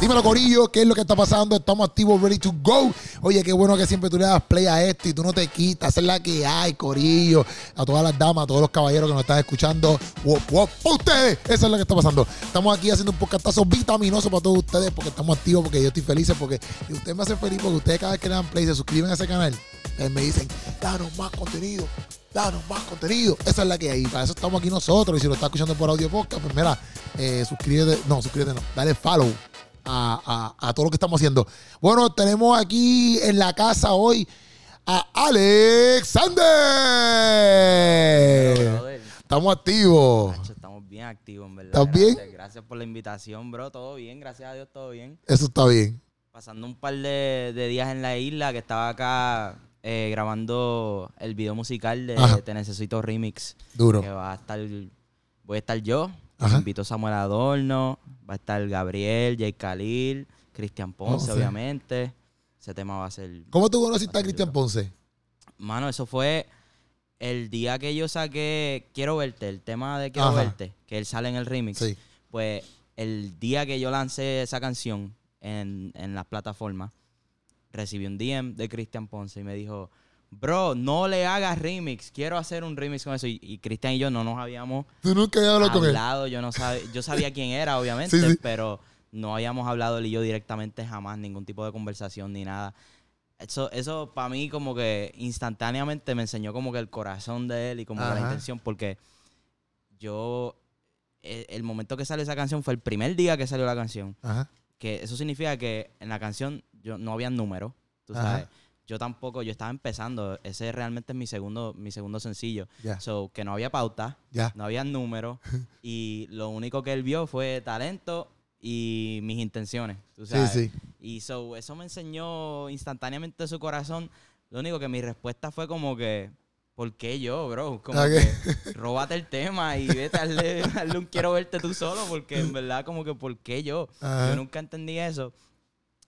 Dímelo, Corillo, ¿qué es lo que está pasando? Estamos activos, ready to go. Oye, qué bueno que siempre tú le das play a esto y tú no te quitas. Es la que hay, Corillo. A todas las damas, a todos los caballeros que nos están escuchando. Wop, wop, ustedes. Eso es lo que está pasando. Estamos aquí haciendo un podcastazo vitaminoso para todos ustedes porque estamos activos, porque yo estoy feliz, porque ustedes me hacen feliz, porque ustedes cada vez que le dan play se suscriben a ese canal, eh, me dicen, danos más contenido, danos más contenido. Esa es la que hay. Para eso estamos aquí nosotros. Y si lo estás escuchando por audio podcast, pues mira, eh, suscríbete. No, suscríbete no. Dale follow a, a, a, todo lo que estamos haciendo. Bueno, tenemos aquí en la casa hoy a Alexander. Estamos activos. estamos bien activos, en verdad. ¿Estás gracias, bien? Gracias por la invitación, bro. Todo bien, gracias a Dios, todo bien. Eso está bien. Pasando un par de, de días en la isla, que estaba acá eh, grabando el video musical de Ajá. Te Necesito Remix. Duro. Que va a estar, voy a estar yo, Ajá. invito a Samuel Adorno, va a estar Gabriel, Jay Khalil, Cristian Ponce, obviamente. Ese tema va a ser... ¿Cómo tú conociste a Cristian Ponce? Mano, eso fue el día que yo saqué Quiero Verte, el tema de Quiero Ajá. Verte, que él sale en el remix. Sí. Pues el día que yo lancé esa canción en, en las plataformas, recibí un DM de Cristian Ponce y me dijo, bro, no le hagas remix, quiero hacer un remix con eso. Y, y Cristian y yo no nos habíamos Tú nunca hablado con él. yo no sabe, yo sabía quién era, obviamente, Sí, sí. pero no habíamos hablado él y yo directamente jamás, ningún tipo de conversación ni nada. Eso, eso para mí como que instantáneamente me enseñó como que el corazón de él y como que la intención, porque yo, el, el momento que sale esa canción fue el primer día que salió la canción, Ajá. que eso significa que en la canción yo no había números, tú Ajá. Yo tampoco, yo estaba empezando, ese realmente es mi segundo, mi segundo sencillo. Ya. So, que no había pauta, Ya. no había números y lo único que él vio fue talento y mis intenciones, tú Sí, sabes. sí. Y so, eso me enseñó instantáneamente su corazón. Lo único que mi respuesta fue como que, ¿por qué yo, bro? Como Ok. que, róbate el tema y vete a darle, darle un quiero verte tú solo, porque en verdad como que, ¿por qué yo? Ajá. Yo nunca entendí eso.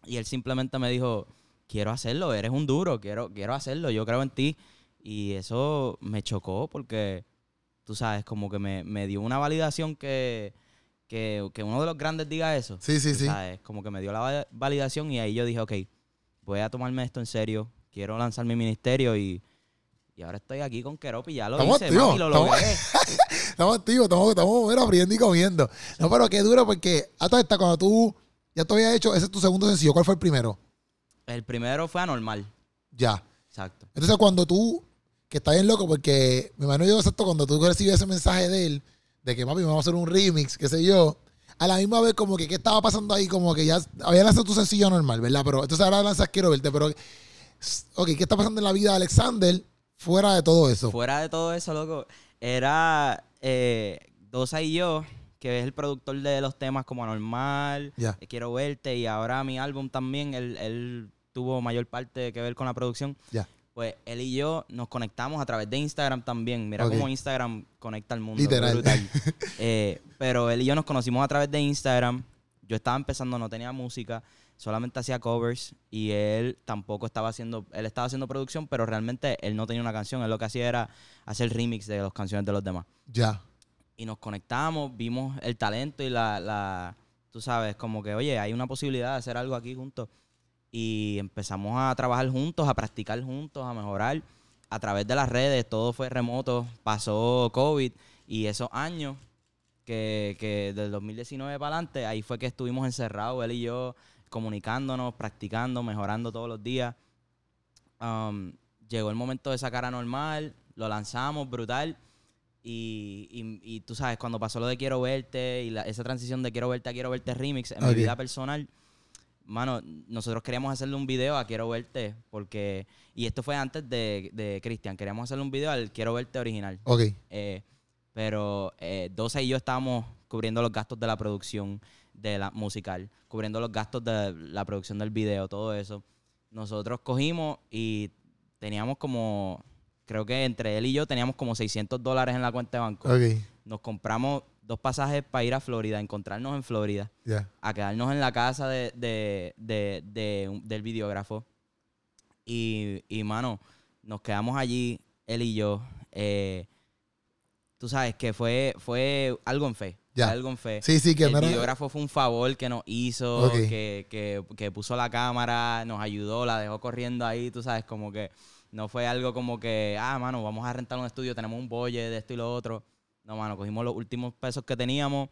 Y él simplemente me dijo, quiero hacerlo, eres un duro, quiero, quiero hacerlo, yo creo en ti. Y eso me chocó porque, tú sabes, como que me, me dio una validación que, que, que uno de los grandes diga eso. Sí, sí, sí. sabes, como que me dio la va- validación y ahí yo dije, ok, voy a tomarme esto en serio, quiero lanzar mi ministerio y, y ahora estoy aquí con Keropi, ya lo Estamos hice, lo estamos- logré. Estamos activos, estamos, estamos abriendo y comiendo. No, pero qué duro porque hasta esta, cuando tú ya te habías hecho, ese es tu segundo sencillo. ¿Cuál fue el primero? El primero fue anormal, Ya. exacto. Entonces, cuando tú, que está bien loco, porque me imagino yo exacto, cuando tú recibes ese mensaje de él, de que papi, vamos a hacer un remix, qué sé yo, a la misma vez, como que, ¿qué estaba pasando ahí? Como que ya había lanzado tu sencillo normal, ¿verdad? Pero entonces ahora lanzas Quiero verte, pero, ok, ¿qué está pasando en la vida de Alexander fuera de todo eso? Fuera de todo eso, loco, era eh, Dosa y yo, que es el productor de los temas como Anormal, Ya. eh, Quiero Verte, y ahora mi álbum también, él, él tuvo mayor parte que ver con la producción. Ya. Pues él y yo nos conectamos a través de Instagram también. Mira cómo Instagram conecta al mundo. Literal. Eh, pero él y yo nos conocimos a través de Instagram. Yo estaba empezando, no tenía música, solamente hacía covers y él tampoco estaba haciendo, él estaba haciendo producción, pero realmente él no tenía una canción. Él lo que hacía era hacer remix de las canciones de los demás. Ya. Y nos conectamos, vimos el talento y la, la, tú sabes, como que, oye, hay una posibilidad de hacer algo aquí juntos. Y empezamos a trabajar juntos, a practicar juntos, a mejorar. A través de las redes, todo fue remoto, pasó COVID y esos años que, que del 2019 para adelante, ahí fue que estuvimos encerrados, él y yo, comunicándonos, practicando, mejorando todos los días. Um, llegó el momento de sacar a normal, lo lanzamos, brutal. Y, y- y tú sabes, cuando pasó lo de Quiero Verte y la- esa transición de Quiero Verte a Quiero Verte Remix en Ok. mi vida personal, mano, nosotros queríamos hacerle un video a Quiero Verte porque, y esto fue antes de, de Cristian, queríamos hacerle un video al Quiero Verte original. Ok. Eh, pero eh, Dosa y yo estábamos cubriendo los gastos de la producción de la musical, cubriendo los gastos de la producción del video, todo eso. Nosotros cogimos y teníamos como, creo que entre él y yo teníamos como 600 dólares en la cuenta de banco. Ok. Nos compramos dos pasajes para ir a Florida, encontrarnos en Florida, Ya. a quedarnos en la casa de, de- de- del videógrafo. Y, y, mano, nos quedamos allí, él y yo. eh, tú sabes que fue, fue algo en fe. Ya. algo en fe. Sí, sí, que el videógrafo fue un favor que nos hizo, Ok. que, que, que puso la cámara, nos ayudó, la dejó corriendo ahí, tú sabes, como que no fue algo como que, ah, mano, vamos a rentar un estudio, tenemos un bolle de esto y lo otro. No, mano, cogimos los últimos pesos que teníamos,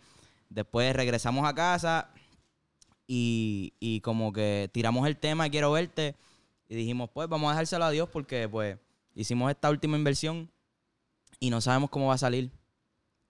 después regresamos a casa y, y como que tiramos el tema, quiero verte, y dijimos, pues vamos a dejárselo a Dios porque pues hicimos esta última inversión y no sabemos cómo va a salir.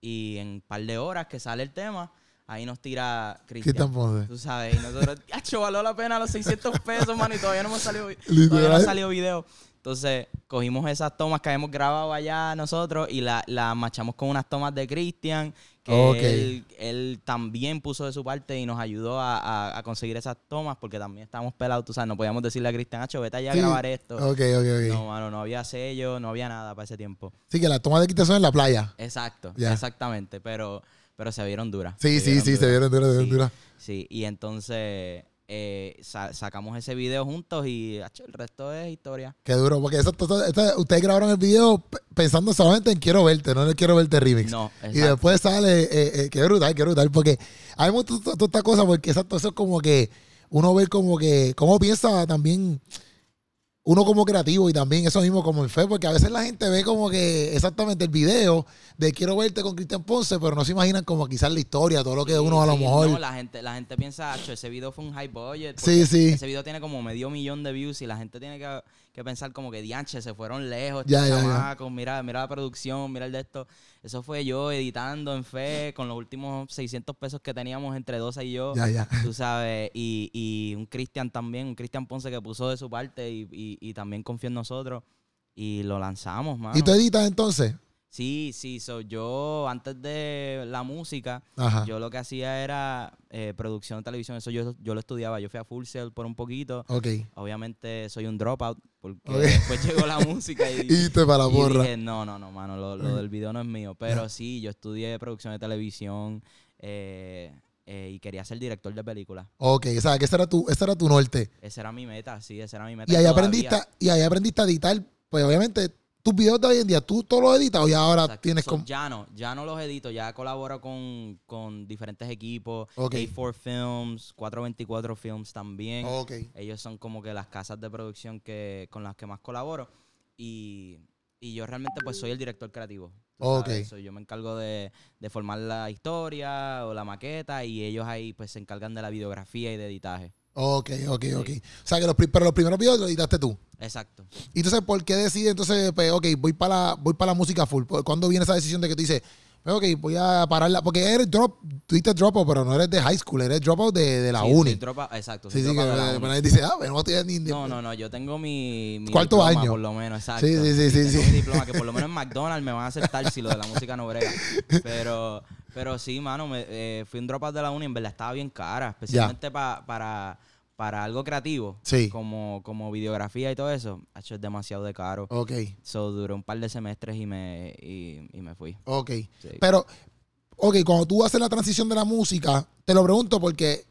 Y en un par de horas que sale el tema, ahí nos tira Cristian. Ponce. Tú sabes, y nosotros, ¡acho, valió la pena los 600 pesos, mano! Y todavía no hemos salido, todavía no ha salido video. Entonces, cogimos esas tomas que habíamos grabado allá nosotros y las la machamos con unas tomas de Cristian, que él, él también puso de su parte y nos ayudó a, a- a conseguir esas tomas porque también estábamos pelados, tú sabes, no podíamos decirle a Cristian, ¡acho, vete allá Sí. a grabar esto! Ok, ok, ok. No, mano, no había sello, no había nada para ese tiempo. Sí, que la toma de quita son en la playa. Exacto, Ya. exactamente, pero, pero se vieron duras. Sí, sí, sí, se vieron duras, se vieron Sí. duras. Sí, y entonces eh, sa- sacamos ese video juntos y el resto es historia. Qué duro, porque eso, todo- esto- ustedes grabaron el video pensando solamente en quiero verte, no en el quiero verte remix. No, Y después sale, eh, eh, qué brutal, qué brutal, porque gusta toda toda esta cosa, porque exacto, eso es como que uno ve como que, cómo piensa también uno como creativo y también eso mismo como en fe, porque a veces la gente ve como que exactamente el video de quiero verte con Cristian Ponce, pero no se imaginan como quizás la historia, todo lo que Sí, uno a lo sí, mejor... No, la gente, la gente piensa, ese video fue un high budget. Sí, sí. Ese video tiene como medio millón de views y la gente tiene que, que pensar como que dianche, se fueron lejos, Ya, ya. mira, mira la producción, mira el de esto. Eso fue yo editando en fe con los últimos 600 pesos que teníamos entre 12 y yo. Tú sabes, y, y un Cristian también, un Cristian Ponce que puso de su parte y, y- y también confió en nosotros. Y lo lanzamos, mano. ¿Y tú editas entonces? Sí, sí, so, yo antes de la música, Ajá. yo lo que hacía era eh, producción de televisión, eso yo, yo lo estudiaba, yo fui a Full Sail por un poquito, Ok. obviamente soy un dropout, porque después llegó la música y, Y te para la y porra. dije, no, no, no, mano, lo, lo del video no es mío, pero sí, yo estudié producción de televisión eh, eh, y quería ser director de películas. Ok, o sea, que ese era tu, ese era tu norte. Esa era mi meta, sí, esa era mi meta. Y ahí todavía. aprendiste, y ahí aprendiste a editar, pues obviamente, tus videos de hoy en día, ¿tú todo lo editas o ya ahora Exacto. tienes So, como... Ya no, ya no los edito, ya colaboro con, con diferentes equipos, Ok. A4 Films, 424 Films también. Ok. Ellos son como que las casas de producción que, con las que más colaboro. Y, y yo realmente pues soy el director creativo. tú Ok. sabes. So, yo me encargo de, de formar la historia o la maqueta y ellos ahí pues se encargan de la videografía y de editaje. Ok, ok, ok. O sea, que los, pero los primeros videos los editaste tú. Exacto. Y entonces, ¿por qué decides entonces, pues, ok, voy para la, voy para la música full? ¿Cuándo viene esa decisión de que tú dices, pues, ok, voy a pararla? Porque eres drop, tú dices dropout, pero no eres de high school, eres dropout de, de la Sí, uni. soy dropa- exacto. Sí, sí, que de la nadie dice, ah, pero no estoy ni... No, no, no, yo tengo mi, mi Cuarto diploma, año. por lo menos, exacto. Sí, sí, sí, sí, Tengo sí. mi diploma, que por lo menos en McDonald's me van a aceptar si lo de la música no brega. Pero, pero sí, mano, me, eh, fui un dropout de la uni, en verdad estaba bien cara, especialmente pa- para, para algo creativo, Sí. como, como videografía y todo eso. Hacho, es demasiado de caro. Ok, So, duré un par de semestres y me, y, y me fui. ok. Sí. Pero, ok, cuando tú haces la transición de la música, te lo pregunto porque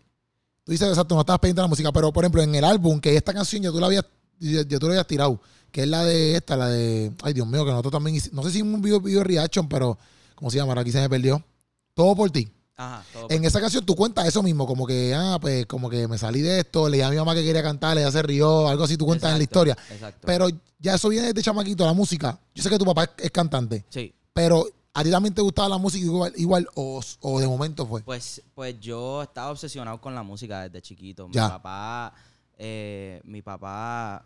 tú dices, exacto, no estabas pendiente de la música, pero por ejemplo, en el álbum, que esta canción ya tú la habías, ya, ya tú la habías tirado, que es la de esta, la de, ay Dios mío, que nosotros también, hici- no sé si un video, video reaction, pero, ¿cómo se llama? Ahora Aquí se me perdió. Todo por ti. Ajá, todo En esa canción tú cuentas eso mismo, como que, ah, pues, como que me salí de esto, le dije a mi mamá que quería cantar, ella se rió, algo así, tú cuentas en la historia. Exacto. Pero ya eso viene desde chamaquito, la música. Yo sé que tu papá es, es cantante, sí. pero ¿a ti también te gustaba la música igual, igual o, o de momento fue? Pues, pues yo estaba obsesionado con la música desde chiquito. Ya. Mi papá, eh, mi papá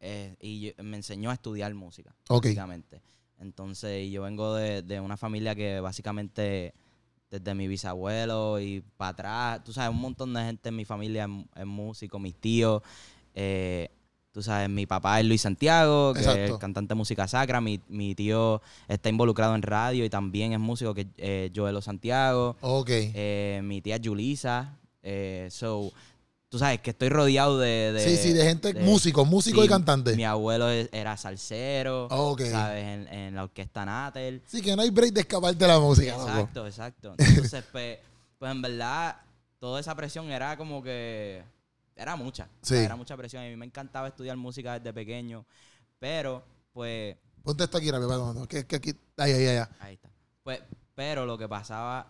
eh, y yo- me enseñó a estudiar música, Ok. básicamente. Entonces, yo vengo de, de una familia que básicamente desde mi bisabuelo y para atrás, tú sabes, un montón de gente en mi familia es, es músico, mis tíos. eh, tú sabes, mi papá es Luis Santiago, que Exacto. es cantante de música sacra. Mi, mi tío está involucrado en radio y también es músico, que es eh, Joelo Santiago. Ok. Eh, mi tía Julisa. Eh, so, tú sabes que estoy rodeado de. de- sí, sí, de gente, de- músicos, músicos y cantantes. Mi abuelo es- era salsero. Ok. ¿Sabes? En, en la orquesta Natel. Sí, que no hay break de escaparte de la música, loco. Exacto, exacto. Entonces, pues, pues en verdad, toda esa presión era como que. Era mucha. O sea, Sí. Era mucha presión. A mí me encantaba estudiar música desde pequeño. Pero, pues. Ponte esto aquí rápido, que, que aquí, ahí, ahí, ahí. Ahí está. Pues, pero lo que pasaba,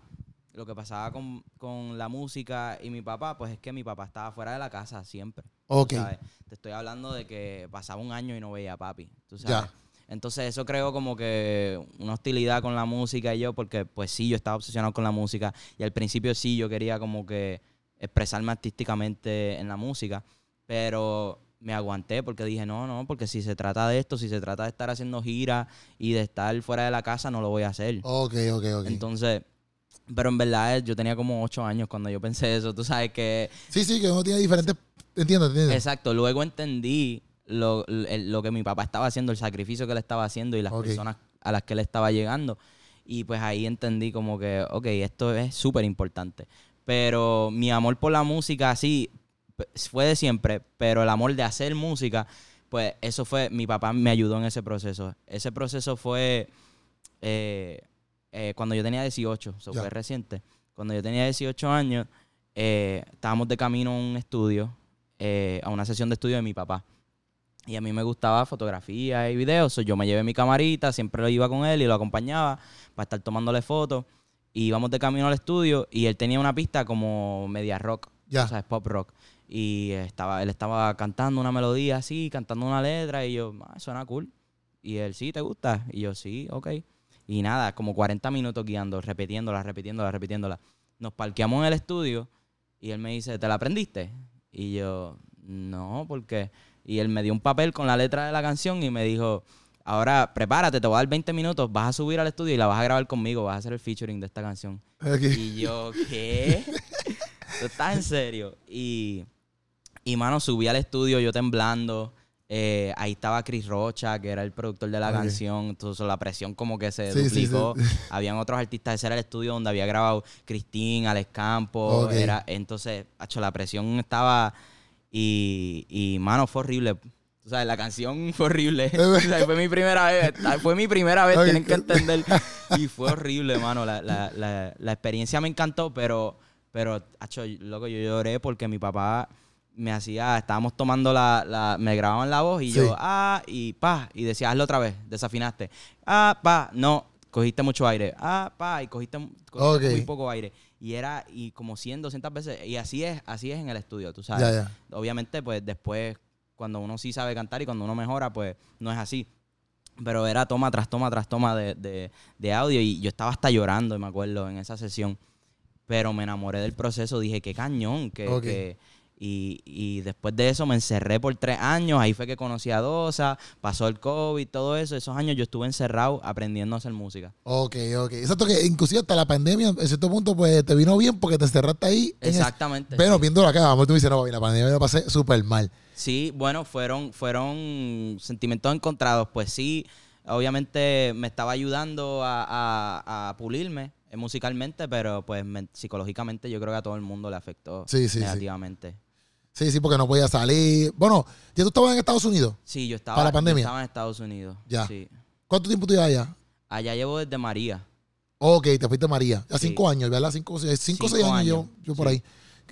lo que pasaba con, con la música y mi papá, pues es que mi papá estaba fuera de la casa siempre. Ok. ¿sabes? Te estoy hablando de que pasaba un año y no veía a papi. ¿tú Ya. Entonces eso creó como que una hostilidad con la música y yo, porque pues sí, yo estaba obsesionado con la música y al principio sí, yo quería como que expresarme artísticamente en la música, pero me aguanté porque dije, no, no, porque si se trata de esto, si se trata de estar haciendo giras y de estar fuera de la casa, no lo voy a hacer. Ok, ok, ok. Entonces, pero en verdad yo tenía como ocho años cuando yo pensé eso, tú sabes que sí, sí, que uno tiene diferentes. Entiendo, entiendo. Exacto, luego entendí lo, lo que mi papá estaba haciendo, el sacrificio que él estaba haciendo y las personas a las que él estaba llegando. Y pues ahí entendí como que, ok, esto es súper importante. Pero mi amor por la música, sí, fue de siempre, pero el amor de hacer música, pues eso fue, mi papá me ayudó en ese proceso. Ese proceso fue eh, eh, cuando yo tenía 18, eso Ya. fue reciente. Cuando yo tenía 18 años, eh, estábamos de camino a un estudio, eh, a una sesión de estudio de mi papá. Y a mí me gustaba fotografía y videos. so yo me llevé mi camarita, siempre lo iba con él y lo acompañaba para estar tomándole fotos. Y íbamos de camino al estudio y él tenía una pista como media rock, Ya. o sea, es pop rock. Y estaba, él estaba cantando una melodía así, cantando una letra y yo, ah, suena cool. Y él, sí, ¿te gusta? Y yo, sí, ok. Y nada, como 40 minutos guiando, repitiéndola, repitiéndola, repitiéndola. Nos parqueamos en el estudio y él me dice, ¿te la aprendiste? Y yo, no, ¿por qué? Y él me dio un papel con la letra de la canción y me dijo, ahora prepárate, te voy a dar 20 minutos, vas a subir al estudio y la vas a grabar conmigo, vas a hacer el featuring de esta canción. Ok. Y yo, ¿qué? ¿Tú estás en serio? Y, y mano, subí al estudio yo temblando. Eh, ahí estaba Chris Rocha, que era el productor de la canción. Entonces la presión como que se Sí, sí, sí. duplicó. Habían otros artistas. Ese era el estudio donde había grabado Cristín, Alex Campos. Era, entonces, hacho, la presión estaba... Y, y, mano, fue horrible. O sea, la canción fue horrible. O sea, fue mi primera vez. Fue mi primera vez, tienen que entender. Y fue horrible, mano. La, la, la, la experiencia me encantó, pero, pero, acho, loco, yo lloré porque mi papá me hacía, estábamos tomando la, la me grababan la voz y Sí. yo, ah, y pa, y decía, hazlo otra vez, desafinaste. Ah, pa, no, cogiste mucho aire. Ah, pa, y cogiste, cogiste Ok. muy poco aire. Y era, y como 100, 200 veces, y así es, así es en el estudio, tú sabes. Ya, ya. Obviamente, pues después, cuando uno sí sabe cantar y cuando uno mejora, pues no es así. Pero era toma tras toma tras toma de, de- de audio y yo estaba hasta llorando, me acuerdo, en esa sesión. Pero me enamoré del proceso, dije, qué cañón. Que- y, y después de eso me encerré por tres años, ahí fue que conocí a Dosa, pasó el COVID, todo eso. Esos años yo estuve encerrado aprendiendo a hacer música. Ok, ok. Exacto que inclusive hasta la pandemia, en cierto punto, pues te vino bien porque te encerraste ahí. Exactamente. Pero sí. viéndolo acá, vamos, tú dices, no, la pandemia me la pasé súper mal. Sí, bueno, fueron, fueron sentimientos encontrados. Pues sí, obviamente me estaba ayudando a, a- a pulirme eh, musicalmente, pero pues men- psicológicamente yo creo que a todo el mundo le afectó sí, sí. negativamente. Sí, sí, porque no podía salir. Bueno, ya tú estabas en Estados Unidos. Sí, yo estaba, ¿Para la yo pandemia? estaba en Estados Unidos. Ya. Sí. ¿Cuánto tiempo tú ibas allá? Allá llevo desde María. Ok, te fuiste a María. Ya Sí. cinco años, ¿verdad? Cinco, cinco o seis Cinco años, yo, yo por sí. ahí.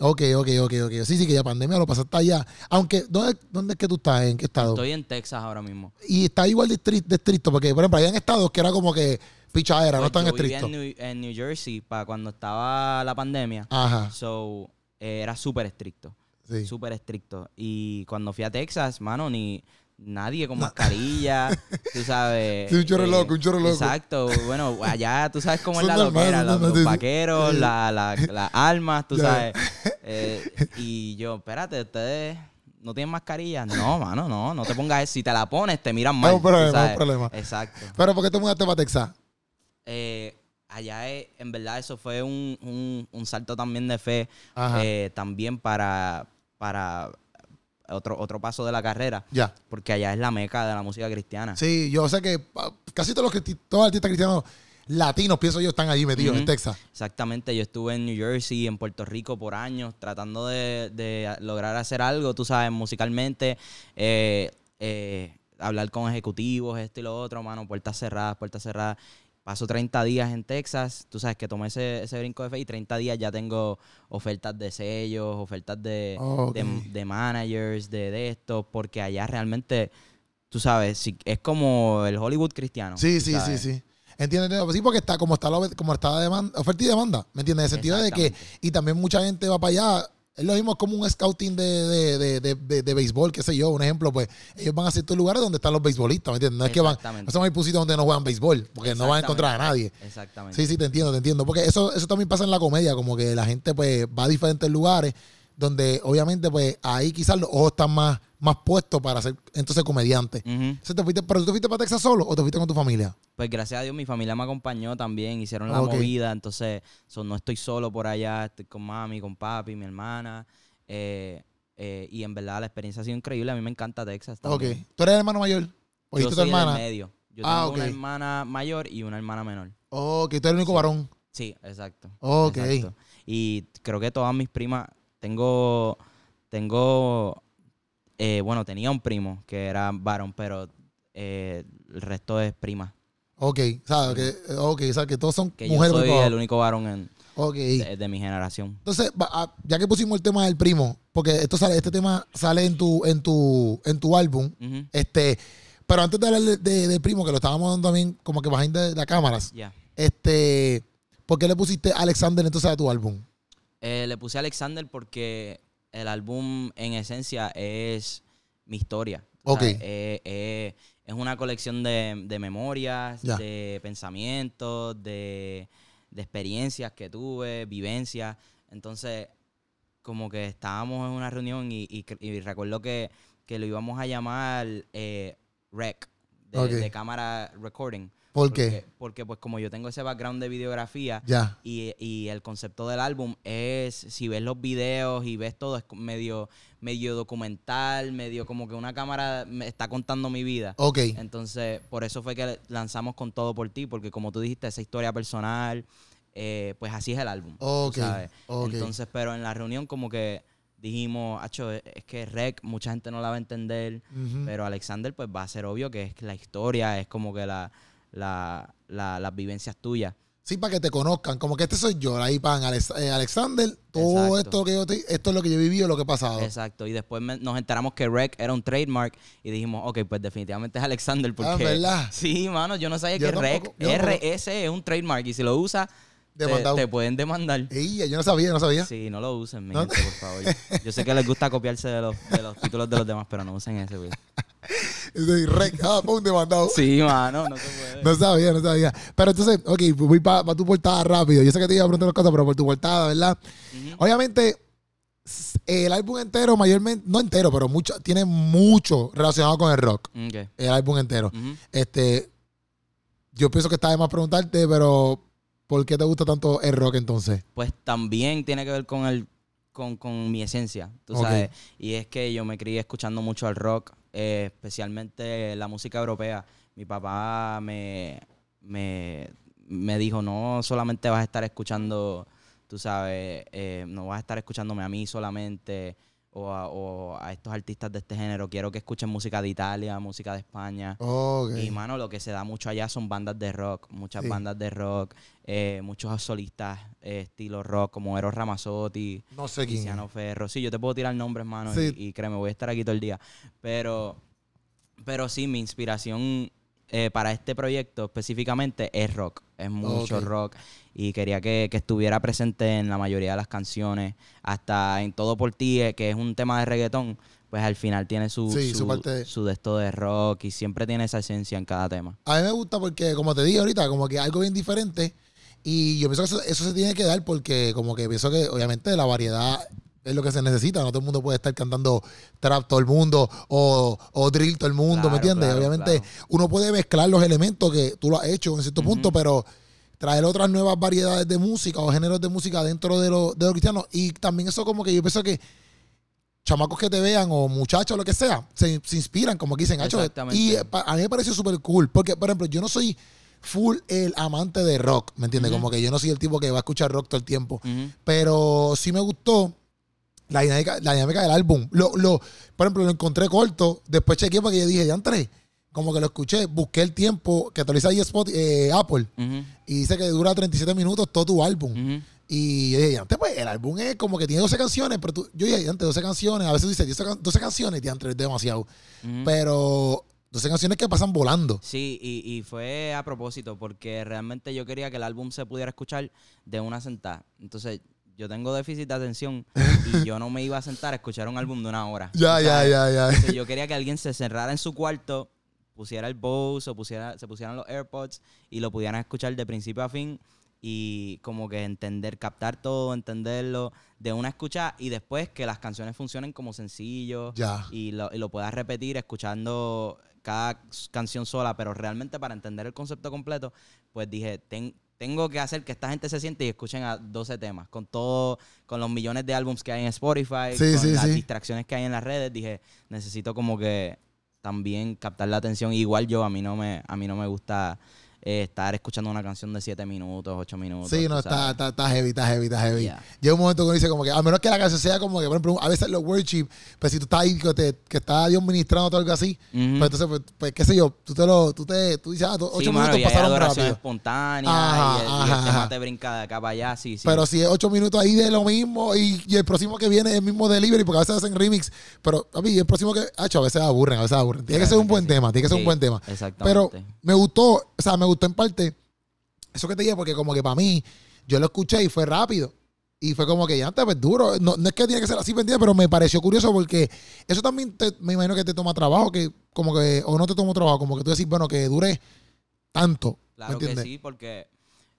Ok, ok, ok, ok. Sí, sí, que ya pandemia lo pasaste allá. Aunque, ¿dónde, dónde es que tú estás? ¿En qué estado? Estoy en Texas ahora mismo. Y está igual de, estri- de estricto, porque, por ejemplo, habían estados que era como que pichadera, no Pues tan estricto. en en New Jersey para cuando estaba la pandemia. Ajá, So, eh, era súper estricto. Sí. súper estricto. Y cuando fui a Texas, mano, ni nadie con mascarilla, tú sabes. Sí, un chorro eh, loco, un chorro loco. Exacto. Bueno, allá tú sabes cómo es la loquera, los, vaqueros, Sí. la- la- las armas, tú sabes. Eh, y yo, espérate, ustedes no tienen mascarilla. No, mano, no, no te pongas eso. Si te la pones, te miran mal. un problema, un problema. Exacto. Pero, ¿por qué te mudaste para Texas? Eh, allá, es- en verdad, eso fue un, un- un salto también de fe. Eh, también para, para otro, otro paso de la carrera. Ya. Porque allá es la meca de la música cristiana. Sí, yo sé que ah, casi todos los, todos los artistas cristianos latinos, pienso yo, están allí metidos en Ujú. Texas. Exactamente, yo estuve en New Jersey, en Puerto Rico por años, tratando de, de lograr hacer algo, tú sabes, musicalmente, eh, eh, hablar con ejecutivos, esto y lo otro, mano, puertas cerradas, puertas cerradas. Paso 30 días en Texas, tú sabes que tomé ese, ese brinco de fe y 30 días ya tengo ofertas de sellos, ofertas de, de, de managers, de, de esto, porque allá realmente, tú sabes, si- es como el Hollywood cristiano. Sí, sí, sí, sabes. sí. ¿Entiendes? Sí, porque está como está la como está la demanda, oferta y demanda, ¿me entiendes? En el sentido de que, y también mucha gente va para allá. Es lo mismo como un scouting de, de, de, de, de- de béisbol, qué sé yo, un ejemplo, pues ellos van a ciertos lugares donde están los beisbolistas, ¿me entiendes? No es que van, no se van a sitios donde no juegan béisbol, porque no van a encontrar a nadie. Exactamente. Sí, sí, te entiendo, te entiendo. Porque eso, eso también pasa en la comedia, como que la gente pues va a diferentes lugares donde obviamente pues ahí quizás los ojos están más, más puestos para ser entonces comediante. Entonces, ¿te fuiste, ¿Pero tú te fuiste para Texas solo o te fuiste con tu familia? Pues gracias a Dios mi familia me acompañó también, hicieron la Ok. movida, entonces so, no estoy solo por allá, estoy con mami, con papi, mi hermana. eh, eh, y en verdad la experiencia ha sido increíble, a mí me encanta Texas Ok. también. ¿Tú eres el hermano mayor? ¿O Yo tu soy hermana? del medio. Yo Ah, tengo ok. una hermana mayor y una hermana menor. Ok, tú eres el único varón. Sí, exacto. Ok. exacto. Y creo que todas mis primas, tengo, tengo, eh, bueno, tenía un primo que era varón, pero eh, el resto es prima. Ok, ¿sabes? Que, ok, o sea, que todos son Que yo mujeres. soy únicos. el único varón en- Ok. de, de mi generación. Entonces, ah, ya que pusimos el tema del primo, porque esto sale, este tema sale en tu, en tu, en tu álbum, este, pero antes de hablar de- primo, que lo estábamos dando también como que behind de las cámaras, Ya. este, ¿por qué le pusiste Alexander entonces a tu álbum? Eh, le puse Alexander porque el álbum en esencia es mi historia. Ok. eh, eh, es una colección de, de memorias, de pensamientos, de, de experiencias que tuve, vivencias. Entonces, como que estábamos en una reunión y, y recuerdo que, que lo íbamos a llamar Rec, de cámara recording. ¿Por Porque, qué? porque pues como yo tengo ese background de videografía, Ya. y, y el concepto del álbum es, si ves los videos y ves todo, es medio, medio documental, medio como que una cámara me está contando mi vida. Ok. Entonces, por eso fue que lanzamos con Todo por Ti, porque como tú dijiste, esa historia personal, eh, pues así es el álbum. Ok. sabes. ok. Entonces, pero en la reunión como que dijimos, Acho, es que Rec, mucha gente no la va a entender, pero Alexander pues va a ser obvio que es la historia, es como que la, la, la- las vivencias tuyas. Sí, para que te conozcan, como que este soy yo, ahí pan Alex- eh, Alexander, todo Exacto. esto que yo te- esto es lo que yo he vivido, lo que he pasado. Exacto. Y después me- nos enteramos que Rec era un trademark y dijimos, ok, pues definitivamente es Alexander porque... Ah, ¿verdad? Sí, mano, yo no sabía Yo que Rec, tampoco, tampoco. RS es un trademark y si lo usas, te, Demandado. te pueden demandar. Ey, yo no sabía, no sabía. Sí, no lo usen, mi No gente, por favor. Yo sé que les gusta copiarse de los, de los títulos de los demás, pero no usen ese, güey. Soy rec, ah, pum, demandado. Sí, mano, no se puede. No sabía, no sabía. Pero entonces, ok, voy para tu portada rápido. Yo sé que te iba a preguntar las cosas, pero por tu portada, ¿verdad? Obviamente, el álbum entero, mayormente, no entero, pero mucho, tiene mucho relacionado con el rock. El álbum entero. Este, yo pienso que está de más preguntarte, pero ¿por qué te gusta tanto el rock entonces? pues también tiene que ver con el con, con mi esencia, tú sabes. Y es que yo me crié escuchando mucho el rock, eh, especialmente la música europea. Mi papá me, me, me dijo, no solamente vas a estar escuchando, tú sabes, eh, no vas a estar escuchándome a mí solamente o a, o a estos artistas de este género. Quiero que escuchen música de Italia, música de España. Y mano, lo que se da mucho allá son bandas de rock, muchas Sí. bandas de rock, eh, muchos solistas eh, estilo rock, como Eros Ramazzotti, no sé. Tiziano Ferro. Sí, yo te puedo tirar nombres, mano, y- y, créeme, voy a estar aquí todo el día. Pero, pero sí, mi inspiración eh, para este proyecto específicamente es rock, es mucho rock. Y quería que, que estuviera presente en la mayoría de las canciones, hasta en Todo por Ti, eh, que es un tema de reggaetón, pues al final tiene su, Sí, su su, parte de- su de esto de rock y siempre tiene esa esencia en cada tema. A mí me gusta porque, como te dije ahorita, como que algo bien diferente. Y yo pienso que eso, eso se tiene que dar porque, como que pienso que, obviamente, la variedad es lo que se necesita. No todo el mundo puede estar cantando trap todo el mundo o, o drill todo el mundo, ¿me entiendes? claro, obviamente, claro. uno puede mezclar los elementos que tú lo has hecho en cierto punto, pero traer otras nuevas variedades de música o géneros de música dentro de lo, de lo cristiano. Y también eso como que yo pienso que chamacos que te vean o muchachos lo que sea, se, se inspiran, como que dicen. Y eh, a mí me pareció súper cool, porque, por ejemplo, yo no soy full el amante de rock, ¿me entiendes? Como que yo no soy el tipo que va a escuchar rock todo el tiempo, pero sí me gustó la dinámica, la dinámica del álbum. Lo, lo, por ejemplo, lo encontré corto, después chequeé porque yo dije, ya entré. Como que lo escuché, busqué el tiempo que actualiza ahí Spot, eh, Apple y dice que dura 37 minutos todo tu álbum. Y yo dije, antes pues el álbum es como que tiene 12 canciones, pero tú, yo dije, antes 12 canciones, a veces dice 12, can- 12 canciones, y antes es demasiado. Pero Entonces, canciones que pasan volando. Sí, y, y fue a propósito, porque realmente yo quería que el álbum se pudiera escuchar de una sentada. Entonces, yo tengo déficit de atención y yo no me iba a sentar a escuchar un álbum de una hora. Ya, ¿tú ya, ya, ya. Entonces, yo quería que alguien se cerrara en su cuarto, pusiera el Bose o pusiera, se pusieran los AirPods y lo pudieran escuchar de principio a fin y como que entender, captar todo, entenderlo de una escucha y después que las canciones funcionen como sencillo Ya. y lo, y lo puedas repetir escuchando cada canción sola, pero realmente para entender el concepto completo, pues dije, ten- tengo que hacer que esta gente se siente y escuchen a 12 temas, con todo, con los millones de álbums que hay en Spotify, Sí, con sí, las sí. distracciones que hay en las redes, dije, necesito como que también captar la atención. Igual yo, a mí no me, a mí no me gusta eh, estar escuchando una canción de 7 minutos, 8 minutos. Sí, no, está, está, está heavy, está heavy, está heavy. Yeah. Llega un momento que uno dice como que, a menos que la canción sea como que, por ejemplo, a veces los worship, pues si tú estás ahí, que, te- que está Dios ministrando o algo así, Ujú. pues entonces, pues, pues, qué sé yo, tú te lo, tú te, tú dices, ah, tú- ocho Sí, mano, minutos hay pasaron rápido. espontánea Ajá, y el, y el ajá, tema ajá. te brinca de acá para allá, sí, sí. Pero si es ocho minutos ahí de lo mismo y, y el próximo que viene es el mismo delivery, porque a veces hacen remix, pero a mí el próximo que, hacho, a veces aburren, a veces aburren. Tiene que ser un buen Sí. tema, tiene que ser un Sí, buen tema. Exactamente. Pero me gustó, o sea, me gustó en parte eso que te dije, porque como que para mí, yo lo escuché y fue rápido. Y fue como que ya antes, pues duro. No, no es que tiene que ser así, ¿me? Pero me pareció curioso porque eso también te- me imagino que te toma trabajo, que como que, o no te toma trabajo, como que tú decís, bueno, que dure tanto. ¿Me Claro que sí, porque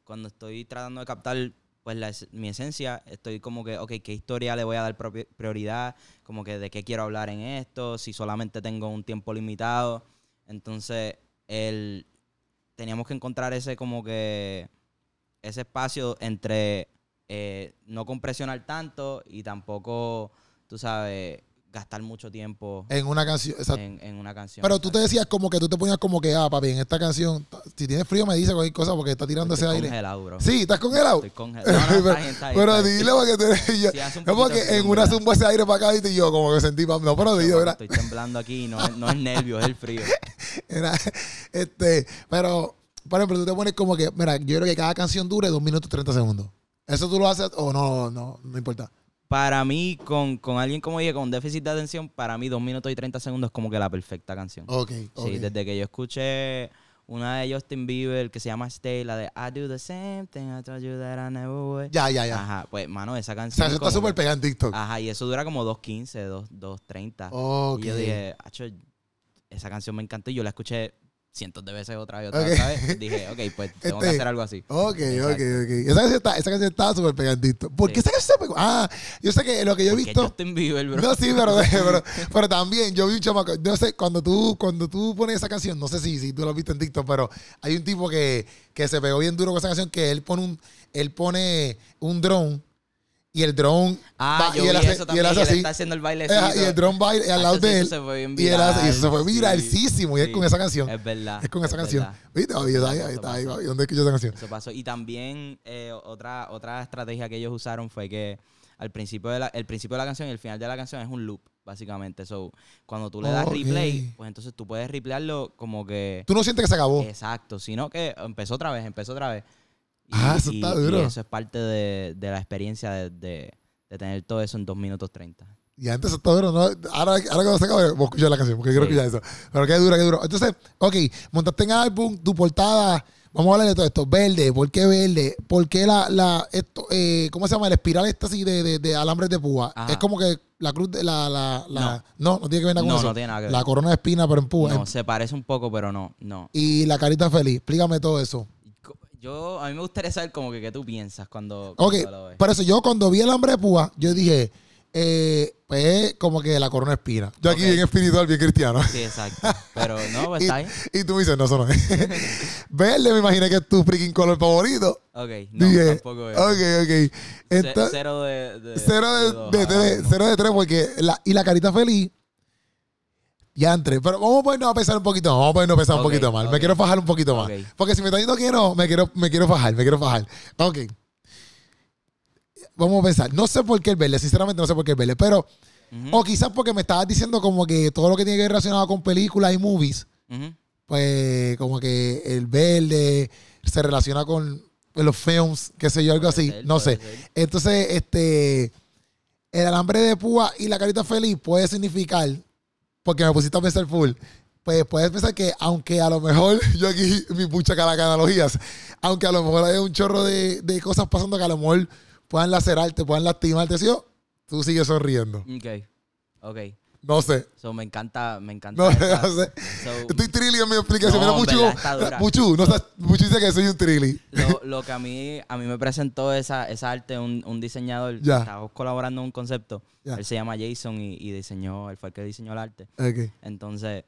cuando estoy tratando de captar pues la mi esencia, estoy como que, ok, ¿qué historia le voy a dar prioridad? Como que de qué quiero hablar en esto, si solamente tengo un tiempo limitado. Entonces, el, teníamos que encontrar ese como que, ese espacio entre eh, no compresionar tanto y tampoco, tú sabes, gastar mucho tiempo En una canción. en, en una canción. Pero tú te decías como que tú te ponías como que, ah, papi, en esta canción, si tienes frío me dice cualquier cosa porque está tirando ese Estoy aire. congelado, bro. Sí, ¿estás congelado? Estoy congelado. No, no, pero está pero está dile porque eres yo. Sí, hace un es poquito porque en una zumba ese aire para acá y yo como que sentí, no, pero dile, ¿verdad? Estoy temblando aquí, no, no es nervio, es el frío. Era, este, pero, por ejemplo, tú te pones como que, mira, yo creo que cada canción dure 2 minutos 30 segundos. ¿Eso tú lo haces o no, no, no importa? Para mí, con, con alguien como dije, con déficit de atención, para mí 2 minutos y 30 segundos es como que la perfecta canción. Ok. Sí, desde que yo escuché una de Justin Bieber que se llama Stay, la de I do the same thing, I told you that I never would. Ya, ya, ya. Ajá, pues, mano, esa O sea, canción. eso está súper pegado en TikTok. Ajá, y eso dura como 2.15, 2, 2.30. Ok. Y yo dije, "Acho, esa canción me encantó y yo la escuché cientos de veces otra vez, otra Ok. vez. otra vez. Dije, ok, pues tengo que Este- hacer algo así. Ok, ok, Exacto. ok. Esa canción está, esa canción está súper pegandito. ¿Por qué Sí. esa canción se pegó? Ah, yo sé que lo que yo he visto. Justin Bieber, bro. No, sí, pero, pero, pero también yo vi un chamaco. No sé, cuando tú, cuando tú pones esa canción, no sé si, si tú lo has visto en TikTok, pero hay un tipo que, que se pegó bien duro con esa canción que él pone un, él pone un drone y el drone Ah, va- yo y él vi hace, eso y él hace y él así. está haciendo el eh, bailecito. y el drone va al lado Hacho, sí, de él. eso se fue bien Y, él hace- y viral, eso se fue sí, viralísimo. Y es con esa canción. Es verdad. Es con esa canción. ¿Viste? Ahí, Eso ahí está ahí. ¿Dónde escuchó esa canción? Eso pasó. Y también eh, otra, otra estrategia que ellos usaron fue que al principio de la, el principio de la canción y el final de la canción es un loop, básicamente. So, cuando tú le das replay, pues entonces tú puedes replayarlo como que... ¿Tú no sientes que se acabó? Exacto, sino que empezó otra vez, empezó otra vez. Ah, eso está duro. Y eso es parte de, de la experiencia de, de- de tener todo eso en 2 minutos 30. Y antes está duro, ¿no? Ahora, ahora cuando se acabe, voy a escuchar la canción, porque quiero Sí. escuchar eso. Pero qué duro, qué duro. Entonces, ok, montaste en álbum, tu portada, vamos a hablar de todo esto. Verde, ¿por qué verde? ¿Por qué la, la, esto, eh, ¿cómo se llama? El espiral esta así de, de, de alambres de púa. Ajá. Es como que la cruz de la, la, la no. no, tiene que ver nada con No, eso. no tiene nada que ver. La corona de espina, pero en púa. No, se parece un poco, pero no, no. Y la carita feliz. Explícame todo eso. Yo, a mí me gustaría saber como que qué tú piensas cuando, Ok, cuando lo ves. por eso yo cuando vi el hambre de púa, yo dije, eh, pues como que la corona espina. Yo aquí Ok. bien espiritual, bien cristiano. Sí, exacto. Pero no, pues está ahí. y tú me dices, no, eso no es. Verde, me imaginé que es tu freaking color favorito. Ok, no, Dije, tampoco es. ok, ok. Ce- Entonces, cero de, de- cero de, dos, de ahora tres, cero de tres, porque la, y la carita feliz, ya entré. Pero vamos a ponernos a pensar un poquito más, vamos a ponernos a pensar un poquito más. Me quiero fajar un poquito más. Porque si me está diciendo que no, me quiero, me quiero fajar, me quiero fajar. Ok. Vamos a pensar. No sé por qué el verde, sinceramente no sé por qué el verde, pero, o quizás porque me estabas diciendo como que todo lo que tiene que ver relacionado con películas y movies, pues como que el verde se relaciona con los films, qué sé yo, algo así, ser, no sé. ser. Entonces, este, el alambre de púa y la carita feliz puede significar, porque me pusiste a pensar full, pues puedes pensar que aunque a lo mejor, yo aquí mi pucha calaca analogías, aunque a lo mejor hay un chorro de, de cosas pasando que a lo mejor puedan lacerarte, puedan lastimarte, ¿sí? tú sigues sonriendo. Ok. Ok. No sé. So, me encanta, me encanta. No, no sé. so, Estoy trilly en mi explicación. No, Mira, dura. Puchu, no, Puchu dice que soy un trilly. lo, lo que a mí, a mí me presentó esa, esa arte, un, un diseñador, Ya. estábamos colaborando en un concepto. Ya. Él se llama Jason y, y diseñó, él fue el que diseñó el arte. Ok. Entonces,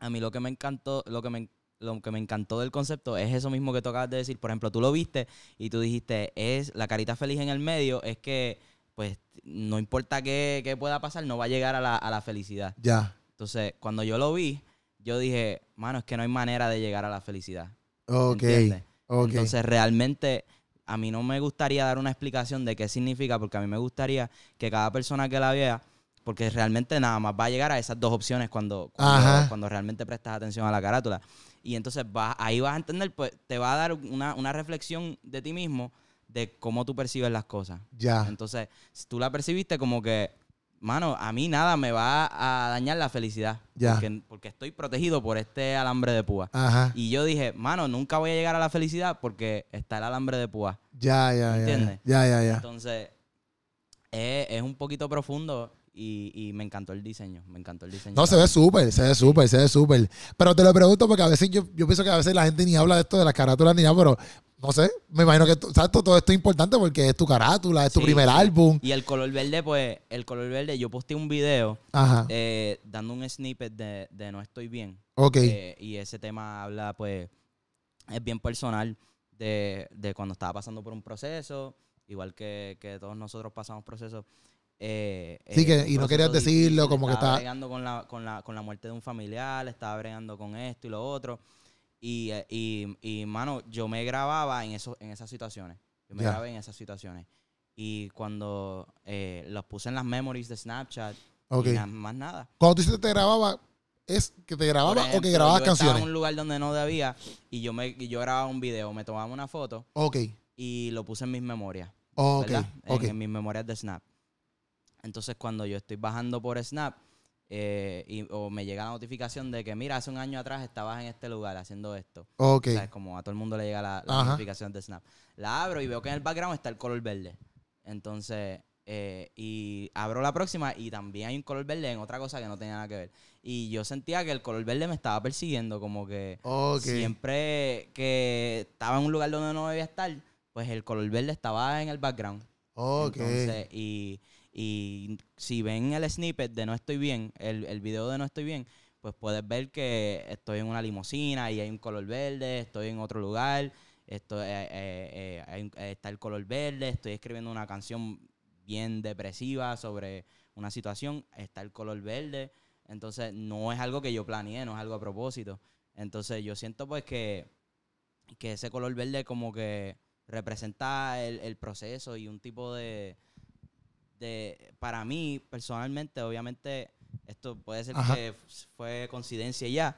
a mí lo que me encantó, lo que me, lo que me encantó del concepto es eso mismo que tú acabas de decir. Por ejemplo, tú lo viste y tú dijiste, es la carita feliz en el medio, es que, pues, no importa qué, qué pueda pasar, no va a llegar a la, a la felicidad. Ya. Entonces, cuando yo lo vi, yo dije, mano, es que no hay manera de llegar a la felicidad. Ok. ¿Entiendes? Ok. Entonces, realmente, a mí no me gustaría dar una explicación de qué significa, porque a mí me gustaría que cada persona que la vea, porque realmente nada más va a llegar a esas dos opciones cuando, cuando, cuando realmente prestas atención a la carátula. Y entonces vas, ahí vas a entender, pues te va a dar una, una reflexión de ti mismo de cómo tú percibes las cosas. ya. Entonces, si tú la percibiste como que, mano, a mí nada me va a dañar la felicidad. Ya. Porque, porque estoy protegido por este alambre de púa. Ajá. Y yo dije, mano, nunca voy a llegar a la felicidad porque está el alambre de púa. Ya, ya, ya. ¿Entiendes? Ya, ya, ya. Entonces, es, es un poquito profundo y, y me encantó el diseño. Me encantó el diseño. No, se ve súper, se ve súper, se ve súper. Pero te lo pregunto porque a veces yo, yo pienso que a veces la gente ni habla de esto de las carátulas ni nada, pero no sé, me imagino que ¿sabes? todo, esto es importante porque es tu carátula, es tu Sí, primer sí. álbum. Y el color verde, pues, el color verde, yo posteé un video Ajá. eh, dando un snippet de, de No Estoy Bien. ok. Eh, y ese tema habla, pues, es bien personal de, de cuando estaba pasando por un proceso, igual que, que todos nosotros pasamos procesos. Eh, Sí, eh, que- un y no querías decirlo, difícil, como que estaba estaba- bregando con la, con, la, con la muerte de un familiar, estaba bregando con esto y lo otro. Y, eh, y, y, mano, yo me grababa en, eso, en esas situaciones. Yo me grabé en esas situaciones. Y cuando eh, los puse en las memories de Snapchat, ok. y más nada. Cuando tú te grababa, ¿es que te grababa o que grababas yo Estaba canciones? en un lugar donde no debía y yo me yo grababa un video, me tomaba una foto Ok. y lo puse en mis memorias, Ok. ¿verdad? En- Ok. En, mis memorias de Snap. Entonces, cuando yo estoy bajando por Snap eh, y, o me llega la notificación de que, mira, hace un año atrás estabas en este lugar haciendo esto. Ok. O sea, es como a todo el mundo le llega la, notificación de Snap. La abro y veo que en el background está el color verde. Entonces, eh, y abro la próxima y también hay un color verde en otra cosa que no tenía nada que ver. Y yo sentía que el color verde me estaba persiguiendo, como que Ok. siempre que estaba en un lugar donde no debía estar, pues el color verde estaba en el background. Ok. Entonces, y, y si ven el snippet de No Estoy Bien, el, el video de No Estoy Bien, pues puedes ver que estoy en una limusina y hay un color verde, estoy en otro lugar, esto, eh, eh, eh, eh, está el color verde, estoy escribiendo una canción bien depresiva sobre una situación, está el color verde. Entonces, no es algo que yo planeé, no es algo a propósito. Entonces, yo siento pues que, que ese color verde como que representa el, el proceso y un tipo de, de... Para mí, personalmente, obviamente, esto puede ser Ajá. que fue coincidencia y ya,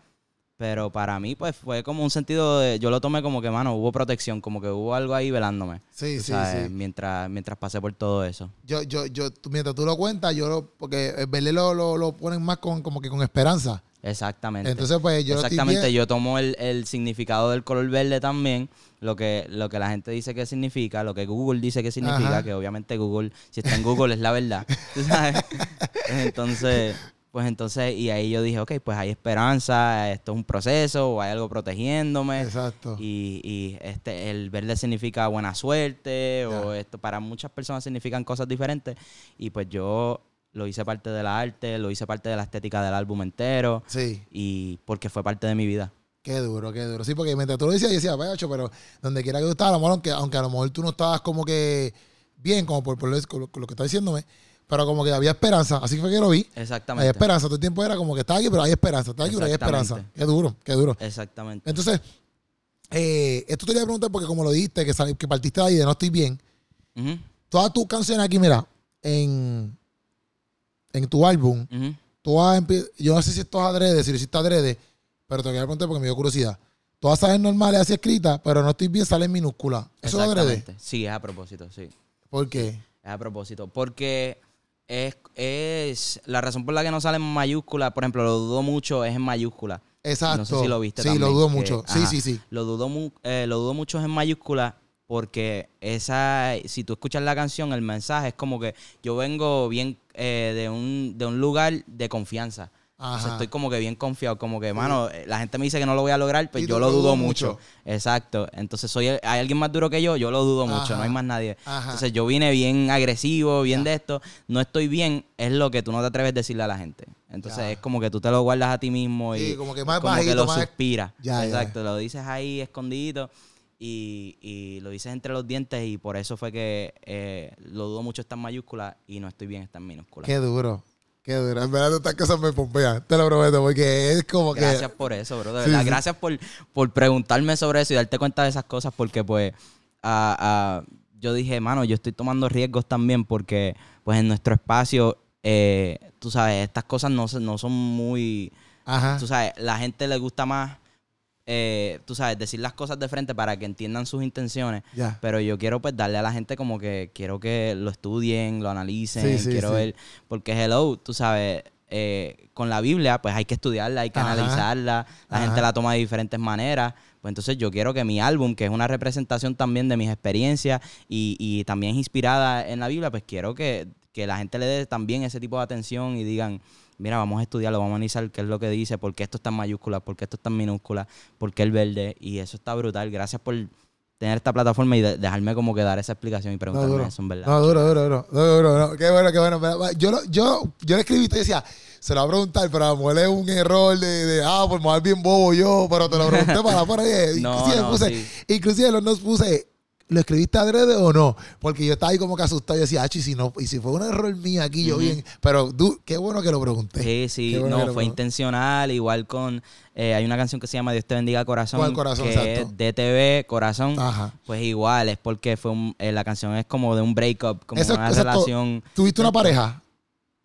pero para mí, pues, fue como un sentido de... Yo lo tomé como que, mano, hubo protección, como que hubo algo ahí velándome. Sí, sí, sabes, sí. Mientras, mientras pasé por todo eso. Yo, yo, yo, mientras tú lo cuentas, yo lo, porque el verde lo, lo, lo ponen más con, como que con esperanza. Exactamente. Entonces, pues yo Exactamente, yo tomo el, el significado del color verde también, lo que, lo que la gente dice que significa, lo que Google dice que significa, Ajá. que obviamente Google, si está en Google es la verdad. ¿tú sabes? Entonces, pues entonces, y ahí yo dije, ok, pues hay esperanza, esto es un proceso, o hay algo protegiéndome. Exacto. Y, y este el verde significa buena suerte, o esto para muchas personas significan cosas diferentes. Y pues yo lo hice parte de la arte, lo hice parte de la estética del álbum entero Sí. y porque fue parte de mi vida. Qué duro, qué duro. Sí, porque mientras tú lo decías, yo decía, "Pacho, pero donde quiera que tú estabas, a lo mejor, aunque, aunque a lo mejor tú no estabas como que bien, como por, por lo, que estás diciéndome, pero como que había esperanza. Así fue que lo vi. Exactamente. Hay esperanza. Todo el tiempo era como que está aquí, pero hay esperanza. Está aquí, pero hay esperanza. Qué duro, qué duro. Exactamente. Entonces, eh, esto te voy a preguntar porque como lo dijiste, que, que partiste de ahí de No Estoy Bien, todas tus canciones aquí, mira, en, en tu álbum, todas empie- yo no sé si esto es adrede, si lo hiciste adrede, pero te voy a preguntar porque me dio curiosidad. Todas salen normales así escritas, pero no estoy bien, salen en minúscula. ¿Eso es adrede? Sí, es a propósito, sí. ¿Por qué? Es a propósito. Porque Es, es la razón por la que no sale en mayúscula, por ejemplo, lo dudo mucho, es en mayúscula. Exacto. No sé si lo viste Sí, también, lo dudo que- mucho. Sí, ajá. sí, sí. Lo dudo, mu- eh, lo dudo mucho en mayúscula porque esa, si tú escuchas la canción, el mensaje es como que yo vengo bien eh, de, un, de un lugar de confianza. O sea, estoy como que bien confiado, como que, mano, eh, la gente me dice que no lo voy a lograr, pues Y yo lo dudo mucho. mucho. Exacto. Entonces, soy el- hay alguien más duro que yo, yo lo dudo mucho, no hay más nadie. Ajá. Entonces, yo vine bien agresivo, bien Ya. de esto, no estoy bien, es lo que tú no te atreves a decirle a la gente. Entonces, Ya. es como que tú te lo guardas a ti mismo y Sí, como que más como que bajito, lo más- suspiras. Exacto, lo dices ahí escondido y, y lo dices entre los dientes y por eso fue que eh, lo dudo mucho está en mayúscula y no estoy bien está en minúscula. Qué duro. Qué duro. En verdad, estas cosas me pompean. Te lo prometo, porque es como que. Gracias por eso, bro. De Sí, verdad, sí. gracias por, por preguntarme sobre eso y darte cuenta de esas cosas porque pues ah, ah, yo dije, mano, yo estoy tomando riesgos también porque pues en nuestro espacio, eh, tú sabes, estas cosas no, se- no son muy... Ajá. Tú sabes, la gente le gusta más, eh, tú sabes, decir las cosas de frente para que entiendan sus intenciones. Pero yo quiero pues darle a la gente como que quiero que lo estudien, lo analicen, Sí, sí, quiero sí. ver, porque hello, tú sabes, eh, con la Biblia pues hay que estudiarla, hay que Ajá. analizarla, la Ajá. gente la toma de diferentes maneras. Pues entonces yo quiero que mi álbum, que es una representación también de mis experiencias y, y también inspirada en la Biblia, pues quiero que, que la gente le dé también ese tipo de atención y digan, mira, vamos a estudiarlo, vamos a analizar qué es lo que dice, por qué esto está en mayúsculas, por qué esto está en minúsculas, por qué el verde. Y eso está brutal. Gracias por tener esta plataforma y de- dejarme como que dar esa explicación y No, preguntarme duro. eso, en verdad. No, duro, duro, duro. Duro, duro, no. Qué bueno, qué bueno. Yo, lo- yo, yo le escribí y te decía, se lo va a preguntar, pero a lo mejor es un error de, de ah, por mover bien bobo yo, pero te lo pregunté para ahí. No, inclusive, no, puse, sí. inclusive los nos puse, ¿lo escribiste adrede o no? Porque yo estaba ahí como que asustado y decía, ah, y si no, y si fue un error mío aquí, yo bien. Pero du- qué bueno que lo pregunté. Sí, sí, bueno no, fue pregunté. intencional, igual con, eh, hay una canción que se llama Dios te bendiga corazón, ¿Cuál corazón? que Exacto. es DTV corazón, Ajá. pues igual, es porque fue un- eh, la canción es como de un breakup, como Eso- una relación, ¿Tuviste una pareja?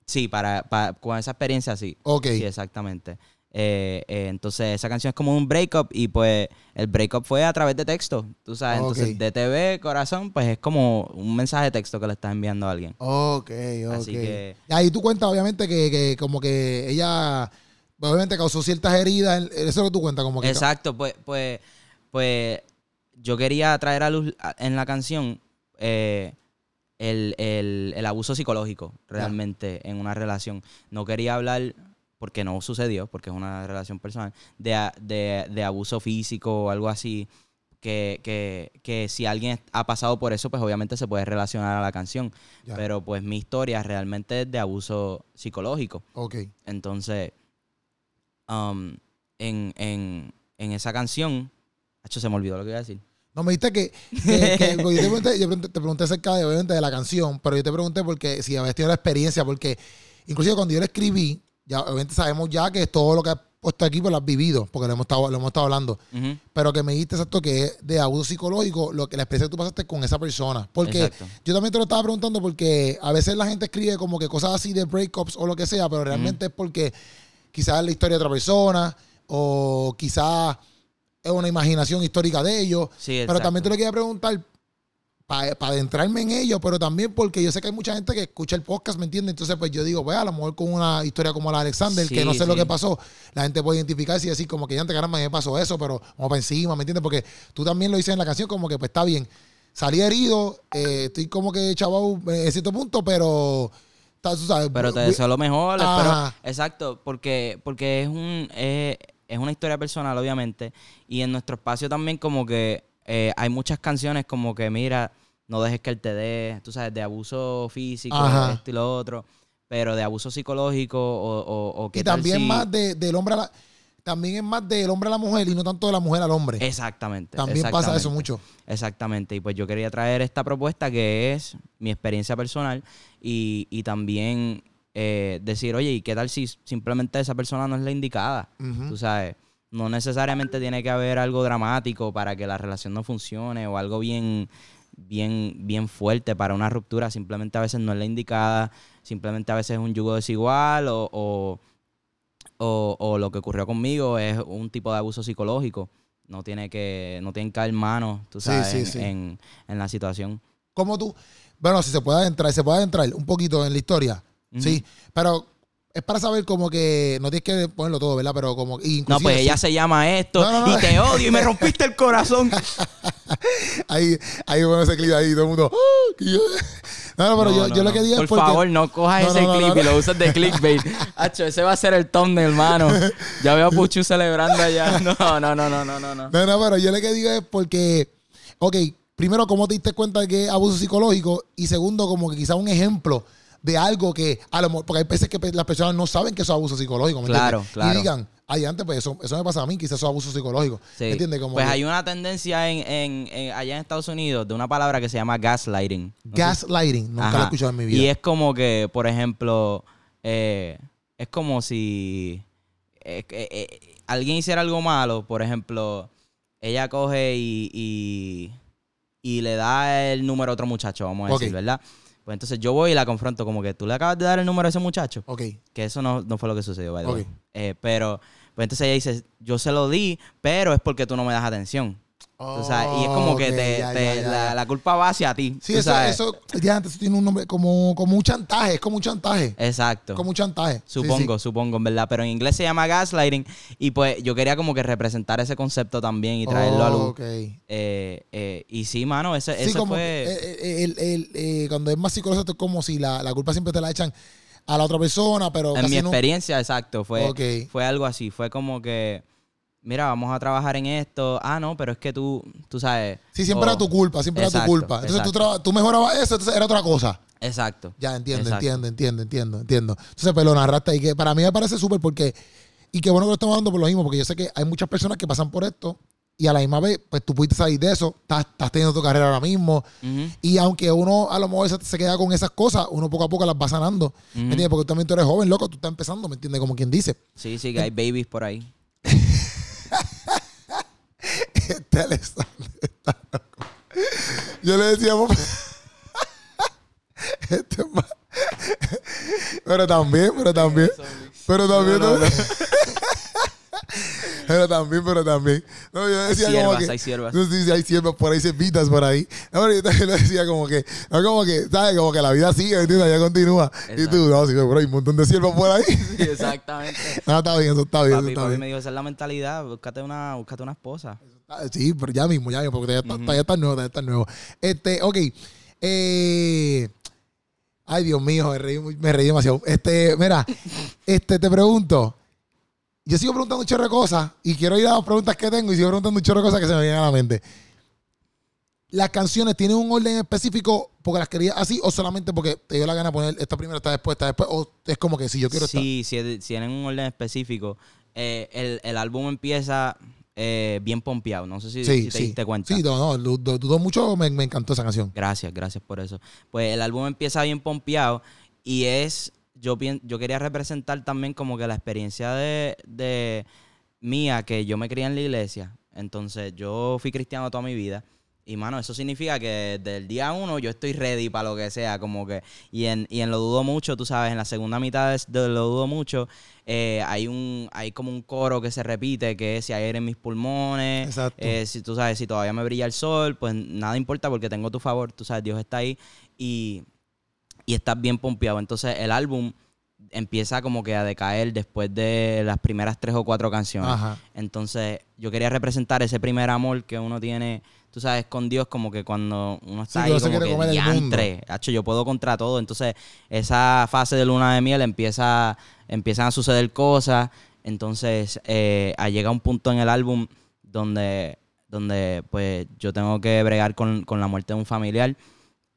sí, para, para- con esa experiencia sí, Ok. sí, exactamente. Eh, eh, entonces esa canción es como un breakup y pues el breakup fue a través de texto, tú sabes, Ok. entonces DTV corazón, pues es como un mensaje de texto que le estás enviando a alguien. Ok, ok. Así que- Ahí tú cuentas, obviamente, que, que como que ella, obviamente, causó ciertas heridas. Eso es lo que tú cuentas, como que. Exacto, pues, pues, pues yo quería traer a luz en la canción eh, el, el- el abuso psicológico realmente en una relación. No quería hablar, porque no sucedió, porque es una relación personal, de, de, de abuso físico o algo así. Que, que, que si alguien ha pasado por eso, pues obviamente se puede relacionar a la canción. Ya. Pero pues mi historia realmente es de abuso psicológico. Ok. Entonces, um, en, en, en esa canción, Hacho, se me olvidó lo que iba a decir. No, me dijiste que, que- que- porque yo, te pregunté, yo pregunté- te pregunté acerca de, obviamente, de la canción, pero yo te pregunté porque si habías tenido la experiencia, porque inclusive cuando yo la escribí, ya obviamente sabemos ya que todo lo que has puesto aquí pues lo has vivido, porque lo hemos estado, lo hemos estado hablando, pero que me dijiste exacto que es de abuso psicológico, lo que la experiencia que tú pasaste con esa persona. Porque Exacto. yo también te lo estaba preguntando porque a veces la gente escribe como que cosas así de breakups o lo que sea, pero realmente es porque quizás es la historia de otra persona o quizás es una imaginación histórica de ellos. Sí, Pero también te lo quería preguntar para adentrarme en ello, pero también porque yo sé que hay mucha gente que escucha el podcast, ¿me entiendes? Entonces, pues yo digo, pues a lo mejor con una historia como la de Alexander, que Sí, no sé lo que pasó, la gente puede identificarse y decir como que ya antes caramba, me pasó eso, pero vamos para encima, ¿me entiendes? Porque tú también lo dices en la canción, como que pues está bien. Salí herido, eh, estoy como que chaval en cierto punto, pero tú sabes, Pero te deseo lo mejor. Espero, exacto, porque, porque es un es, es una historia personal, obviamente. Y en nuestro espacio también como que eh, hay muchas canciones como que, mira, no dejes que él te dé, tú sabes, de abuso físico, Ajá. esto y lo otro. Pero de abuso psicológico o, o, o qué y tal también si- más de, del hombre a la, también es más del hombre a la mujer y no tanto de la mujer al hombre. Exactamente. también pasa eso mucho. Exactamente, y pues yo quería traer esta propuesta que es mi experiencia personal y, y también eh, decir, oye, ¿y qué tal si simplemente esa persona no es la indicada? Tú sabes, no necesariamente tiene que haber algo dramático para que la relación no funcione o algo bien, bien, bien fuerte para una ruptura, simplemente a veces no es la indicada, simplemente a veces es un yugo desigual o, o, o- o lo que ocurrió conmigo es un tipo de abuso psicológico. No tiene que, no tienen que haber manos, tú sabes, sí, en, sí. En, en la situación. ¿Cómo tú? Bueno, si se puede adentrar, se puede adentrar un poquito en la historia. Sí, pero es para saber como que no tienes que ponerlo todo, ¿verdad? Pero como No, pues ella se llama esto No, no, no. y te odio y me rompiste el corazón. ahí, ahí bueno ese clip ahí, todo el mundo. "Ah, que yo-". No, no, pero No, yo, yo lo que digo Por es porque. favor, no cojas ese clip y lo uses de clickbait. Hacho, ese va a ser el thumbnail, hermano. Ya veo a Puchu celebrando allá. No, no, no, no, no, no. no. No, no, pero yo lo que digo es porque. Ok, primero, ¿cómo te diste cuenta de que es abuso psicológico? Y segundo, como que quizá un ejemplo de algo que a lo mejor, porque hay veces que las personas no saben que eso es abuso psicológico, ¿me Claro, entiendes? claro. Y digan, ay, antes, pues eso, eso me pasa a mí, quizás eso es abuso psicológico. Sí. ¿Me entiendes? Como pues que hay una tendencia en, en- en- allá en Estados Unidos de una palabra que se llama gaslighting. No gaslighting, nunca lo Ajá. he escuchado en mi vida. Y es como que, por ejemplo, eh, es como si eh, eh, eh, alguien hiciera algo malo, por ejemplo, ella coge y, y, y le da el número a otro muchacho, vamos a decir, ¿verdad? Pues entonces yo voy y la confronto como que tú le acabas de dar el número a ese muchacho. Ok, Que eso no, no fue lo que sucedió, by the way. Ok. Eh, pero, pues entonces ella dice, yo se lo di, pero es porque tú no me das atención. Tú sabes, y es como que te, ya, te- ya, ya, la, culpa va hacia ti. Sí, eso, sabes. eso, ya antes tiene un nombre como, como un chantaje, es como un chantaje. Exacto. Como un chantaje. Supongo, sí. supongo, en verdad. Pero en inglés se llama gaslighting. Y pues yo quería como que representar ese concepto también y traerlo a luz. Eh, eh, y sí, mano, ese, Sí, ese como fue. eh, el- el- cuando es más psicológico es como si la, la culpa siempre te la echan a la otra persona, pero en casi mi no- experiencia, exacto. Fue, fue algo así. Fue como que, mira, vamos a trabajar en esto. Ah, no, pero es que tú, tú sabes. Sí, siempre era tu culpa, siempre era tu culpa. Entonces tú, tú mejorabas eso, entonces era otra cosa. Exacto. Ya, entiendo, Exacto. entiendo, entiendo, entiendo, entiendo. Entonces, pues lo narraste y que para mí me parece súper porque, y qué bueno que lo estamos dando por lo mismo, porque yo sé que hay muchas personas que pasan por esto y a la misma vez, pues tú pudiste salir de eso, estás, estás teniendo tu carrera ahora mismo. Y aunque uno a lo mejor se, se queda con esas cosas, uno poco a poco las va sanando. ¿Me entiendes? Porque también tú eres joven, loco, tú estás empezando, ¿me entiendes? Como quien dice. Sí, sí, que hay babies por ahí. Este Alexander está loco. Yo le decía, papá. Este Pero también, pero también. Pero también. No, no, no. Pero también, pero también. No, yo decía como siervas, que. hay siervas. No, sí, sí, hay siervas por ahí, cepitas por ahí. No, pero yo también le decía como que. No, como que, ¿sabes? Como que la vida sigue, ¿me entiendes? Ya continúa. Y tú, no, sí, pero hay un montón de siervas por ahí. Sí, exactamente. No, está bien, eso está bien. eso Papi, está papi bien. me dijo, esa es la mentalidad, búscate una, búscate una esposa. Ah, Sí, pero ya mismo, ya mismo, porque todavía, está- todavía está nuevo, todavía está nuevo. Este, ok. Eh, ay, Dios mío, me reí, me reí demasiado. Este, mira, este, te pregunto. Yo sigo preguntando un chorro de cosas y quiero ir a las preguntas que tengo y sigo preguntando un chorro de cosas que se me vienen a la mente. ¿Las canciones tienen un orden específico porque las querías así o solamente porque te dio la gana poner esta primera, esta después, esta después? ¿O es como que si yo quiero? Sí, es- si tienen un orden específico. Eh, el, el álbum empieza eh, bien pompeado. No sé si, si te diste cuenta. Sí, no, no, du- du- dudo mucho, me, me encantó esa canción. Gracias, gracias por eso. Pues el álbum empieza bien pompeado y es, yo, yo quería representar también como que la experiencia de, de mía, que yo me crié en la iglesia. Entonces yo fui cristiano toda mi vida. Y mano, eso significa que desde el día uno yo estoy ready para lo que sea, como que, y en, y en lo dudo mucho, tú sabes, en la segunda mitad de, lo dudo mucho, eh, hay un, hay como un coro que se repite, que es si hay aire en mis pulmones, Exacto. eh, si tú sabes, si todavía me brilla el sol, pues nada importa porque tengo tu favor, tú sabes, Dios está ahí y, y estás bien pompeado. Entonces el álbum empieza como que a decaer después de las primeras tres o cuatro canciones. Ajá. Entonces yo quería representar ese primer amor que uno tiene, tú sabes, con Dios, como que cuando uno está uno ahí como que diantre, hacho, yo puedo contra todo. Entonces esa fase de luna de miel empieza, empiezan a suceder cosas. Entonces eh, llega un punto en el álbum donde, donde pues yo tengo que bregar con, con la muerte de un familiar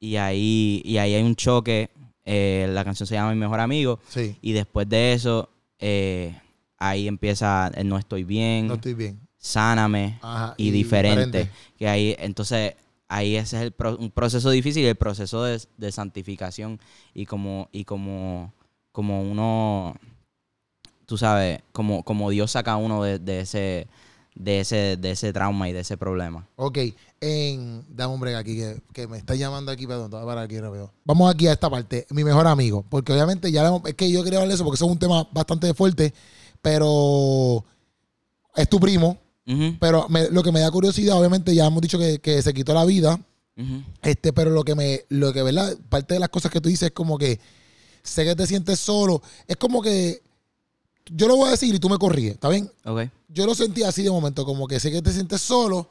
y ahí, y ahí hay un choque. eh, la canción se llama Mi Mejor Amigo. Sí, Y después de eso, eh, ahí empieza el No Estoy Bien, no estoy bien. Sáname Ajá, y, diferente. Que ahí, entonces, ahí ese es el pro- un proceso difícil, el proceso de, de santificación. Y como, y como, como uno, tú sabes, como, como Dios saca a uno de, de ese, de ese, de ese trauma y de ese problema. Ok, en, dame un break aquí que, que me está llamando aquí, perdón, te voy a parar aquí rápido. Vamos aquí a esta parte, mi mejor amigo, porque obviamente ya es que yo quería hablar de eso porque eso es un tema bastante fuerte, pero es tu primo, Pero me- lo que me da curiosidad, obviamente ya hemos dicho que, que se quitó la vida, este, pero lo que me, lo que, ¿verdad? Parte de las cosas que tú dices es como que sé que te sientes solo. Es como que, yo lo voy a decir y tú me corríes, ¿está bien? Ok. Yo lo sentí así de momento, como que sé que te sientes solo.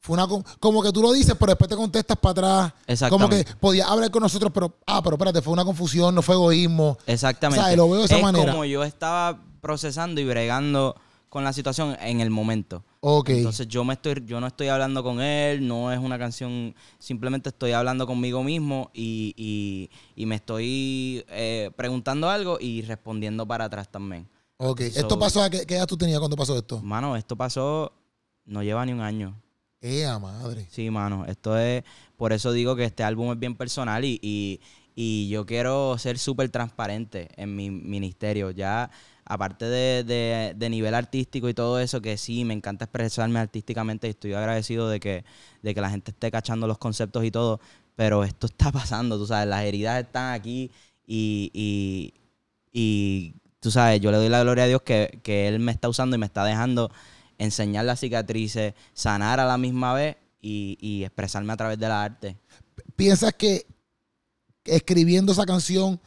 Fue una como que tú lo dices, pero después te contestas para atrás. Como que Exactamente. podías hablar con nosotros, pero ah, pero espérate, fue una confusión, no fue egoísmo. Exactamente. O sea, lo veo de esa es manera. como yo estaba procesando y bregando con la situación en el momento. Ok. Entonces yo me estoy, yo no estoy hablando con él, no es una canción, simplemente estoy hablando conmigo mismo y, y- y me estoy eh, preguntando algo y respondiendo para atrás también. ok. So- ¿Esto pasó a qué, qué edad tú tenías cuando pasó esto? Mano, esto pasó, no lleva ni un año. Eh, madre. Sí, mano, esto es, por eso digo que este álbum es bien personal y, y, y yo quiero ser súper transparente en mi ministerio. Ya, aparte de, de, nivel artístico y todo eso, que sí, me encanta expresarme artísticamente y estoy agradecido de que, de que la gente esté cachando los conceptos y todo, pero esto está pasando, tú sabes, las heridas están aquí y, y, y tú sabes, yo le doy la gloria a Dios que, que Él me está usando y me está dejando enseñar las cicatrices, sanar a la misma vez y, y expresarme a través de la arte. ¿Piensas que escribiendo esa canción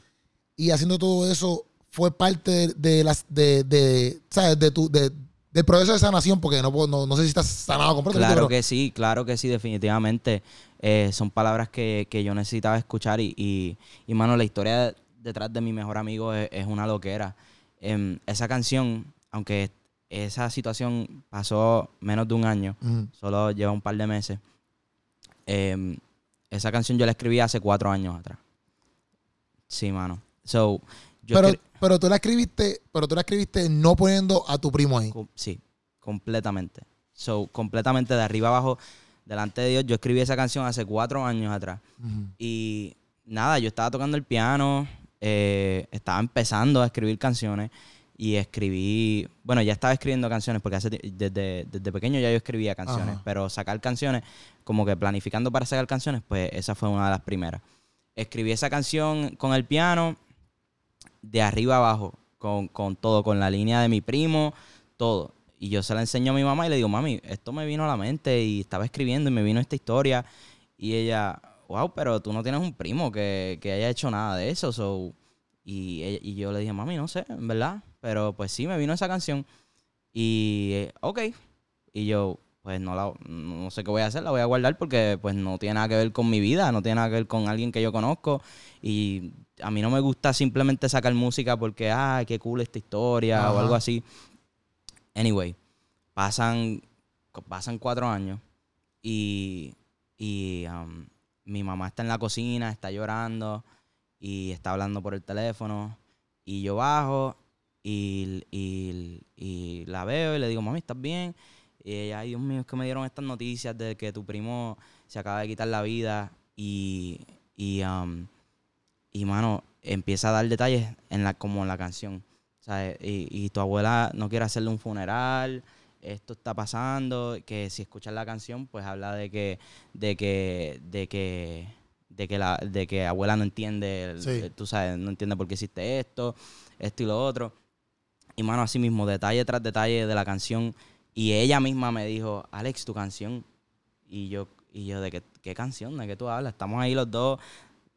y haciendo todo eso fue parte de, de las de, de, ¿sabes? de tu de, del proceso de sanación? Porque no, no, no sé si estás sanado completamente, Claro pero que sí, claro que sí, definitivamente. Eh, son palabras que, que yo necesitaba escuchar y, y, y, mano, la historia detrás de mi mejor amigo es, es una loquera. Em, esa canción, aunque esa situación pasó menos de un año, Mm. solo lleva un par de meses, em, esa canción yo la escribí hace cuatro años atrás. Sí, mano. So, yo pero, escri- pero tú la escribiste, pero tú la escribiste no poniendo a tu primo ahí. Sí, completamente. So, completamente de arriba abajo, delante de Dios. Yo escribí esa canción hace cuatro años atrás. Y nada, yo estaba tocando el piano, eh, estaba empezando a escribir canciones y escribí, bueno, ya estaba escribiendo canciones porque hace desde, desde pequeño ya yo escribía canciones, Ajá. pero sacar canciones, como que planificando para sacar canciones, pues esa fue una de las primeras. Escribí esa canción con el piano de arriba abajo, con, con todo, con la línea de mi primo, todo. Y yo se la enseño a mi mamá y le digo, mami, esto me vino a la mente y estaba escribiendo y me vino esta historia. Y ella, wow, pero tú no tienes un primo que, que haya hecho nada de eso. so". Y, y yo le dije, mami, no sé, en verdad. Pero pues sí, me vino esa canción. Y, eh, ok. Y yo, pues no, la, no sé qué voy a hacer, la voy a guardar porque pues no tiene nada que ver con mi vida, no tiene nada que ver con alguien que yo conozco. Y a mí no me gusta simplemente sacar música porque, ay, qué cool esta historia o algo así. Anyway, pasan, pasan cuatro años y, y um, mi mamá está en la cocina, está llorando y está hablando por el teléfono. Y yo bajo y, y- y la veo y le digo, mami, ¿estás bien? Y ella, ay, Dios mío, es que me dieron estas noticias de que tu primo se acaba de quitar la vida y, y, um, y mano, empieza a dar detalles en la, como en la canción. ¿sabes? Y, y tu abuela no quiere hacerle un funeral, esto está pasando, que si escuchas la canción, pues habla de que, de que, de que, de que la, de que abuela no entiende, el- Sí. el- tú sabes, no entiende por qué hiciste esto, esto y lo otro. Y mano, así mismo, detalle tras detalle de la canción. Y ella misma me dijo, Alex, tu canción. Y yo, y yo, ¿de qué, qué canción? ¿De qué tú hablas? Estamos ahí los dos,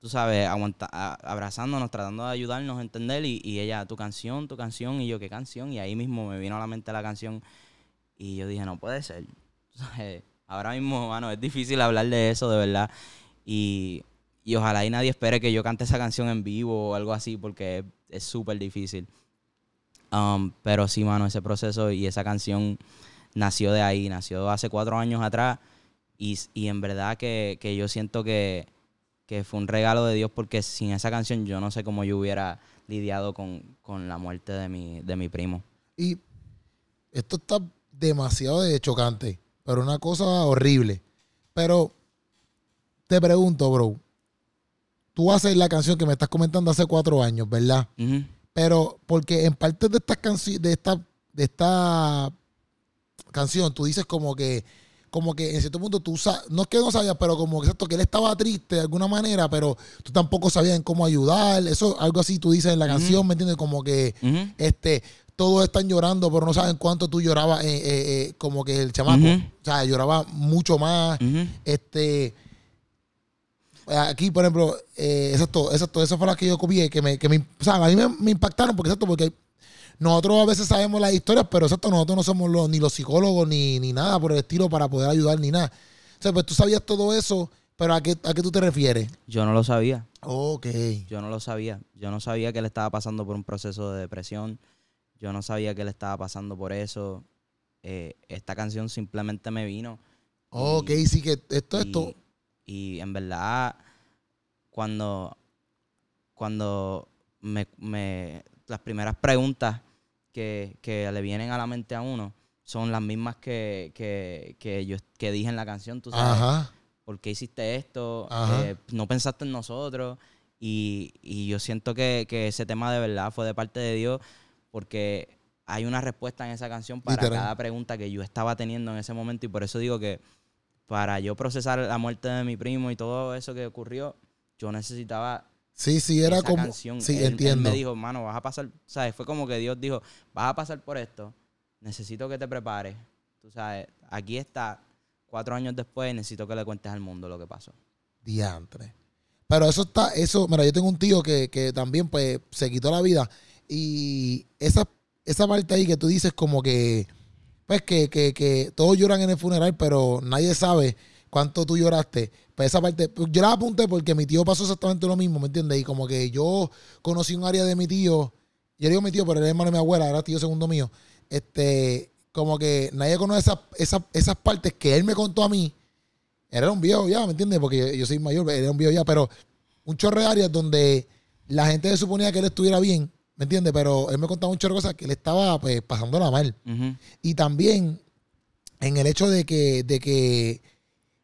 tú sabes, aguanta- abrazándonos, tratando de ayudarnos a entender. Y, y ella, tu canción, tu canción. Y yo, ¿qué canción? Y ahí mismo me vino a la mente la canción. Y yo dije, no puede ser. Ahora mismo, mano, es difícil hablar de eso, de verdad. Y, y ojalá y nadie espere que yo cante esa canción en vivo o algo así, porque es- es súper difícil. Um, pero sí, mano, ese proceso y esa canción nació de ahí, nació hace cuatro años atrás. Y, y en verdad que, que yo siento que, que fue un regalo de Dios porque sin esa canción yo no sé cómo yo hubiera lidiado con, con la muerte de mi, de mi primo. Y esto está demasiado de chocante, pero una cosa horrible. Pero te pregunto, bro. Tú haces la canción que me estás comentando hace cuatro años, ¿verdad? Pero porque en parte de esta canción, de esta, de esta canción, tú dices como que, como que en cierto punto tú sa- no es que no sabías, pero como que exacto, que él estaba triste de alguna manera, pero tú tampoco sabías en cómo ayudar. Eso, algo así tú dices en la canción, ¿me entiendes? Como que este, todos están llorando, pero no saben cuánto tú llorabas, eh, eh, eh, como que el chamaco, o sea, lloraba mucho más. Este, aquí, por ejemplo, eh, exacto, exacto, eso fue la que yo copié, que me, que me, o sea, a mí me, me impactaron, porque exacto, porque nosotros a veces sabemos las historias, pero exacto, nosotros no somos los, ni los psicólogos, ni, ni nada por el estilo para poder ayudar, ni nada. O sea, pues tú sabías todo eso, pero ¿a qué, a qué tú te refieres? Yo no lo sabía. Ok. Yo no lo sabía. Yo no sabía que él estaba pasando por un proceso de depresión. Yo no sabía que él estaba pasando por eso. Eh, esta canción simplemente me vino. Ok, sí que esto, esto. Y en verdad, cuando, cuando me, me, las primeras preguntas que, que, le vienen a la mente a uno son las mismas que, que, que yo que dije en la canción, tú sabes. Ajá. ¿Por qué hiciste esto? Eh, no pensaste en nosotros. Y, y yo siento que, que, ese tema de verdad fue de parte de Dios porque hay una respuesta en esa canción para cada pregunta que yo estaba teniendo en ese momento y por eso digo que para yo procesar la muerte de mi primo y todo eso que ocurrió, yo necesitaba Sí, sí, era como. Canción. Sí, entiendo. Él me dijo, mano, vas a pasar. ¿Sabes? Fue como que Dios dijo, vas a pasar por esto. Necesito que te prepares. Tú sabes, aquí está. Cuatro años después, necesito que le cuentes al mundo lo que pasó. Diantre. Pero eso está. Eso, mira, yo tengo un tío que, que también, pues, se quitó la vida. Y esa, esa parte ahí que tú dices, como que. Pues que, que, que todos lloran en el funeral, pero nadie sabe cuánto tú lloraste. Pues esa parte, pues yo la apunté porque mi tío pasó exactamente lo mismo, ¿me entiendes? Y como que yo conocí un área de mi tío, yo digo mi tío, pero era hermano de mi abuela, era tío segundo mío. Este, como que nadie conoce esas, esas, partes que él me contó a mí. Era un viejo ya, ¿me entiendes? Porque yo, soy mayor, era un viejo ya, pero un chorro de áreas donde la gente se suponía que él estuviera bien, ¿me entiendes? Pero él me contaba un chorro de cosas que él estaba pues pasándola mal. Y también en el hecho de que, de que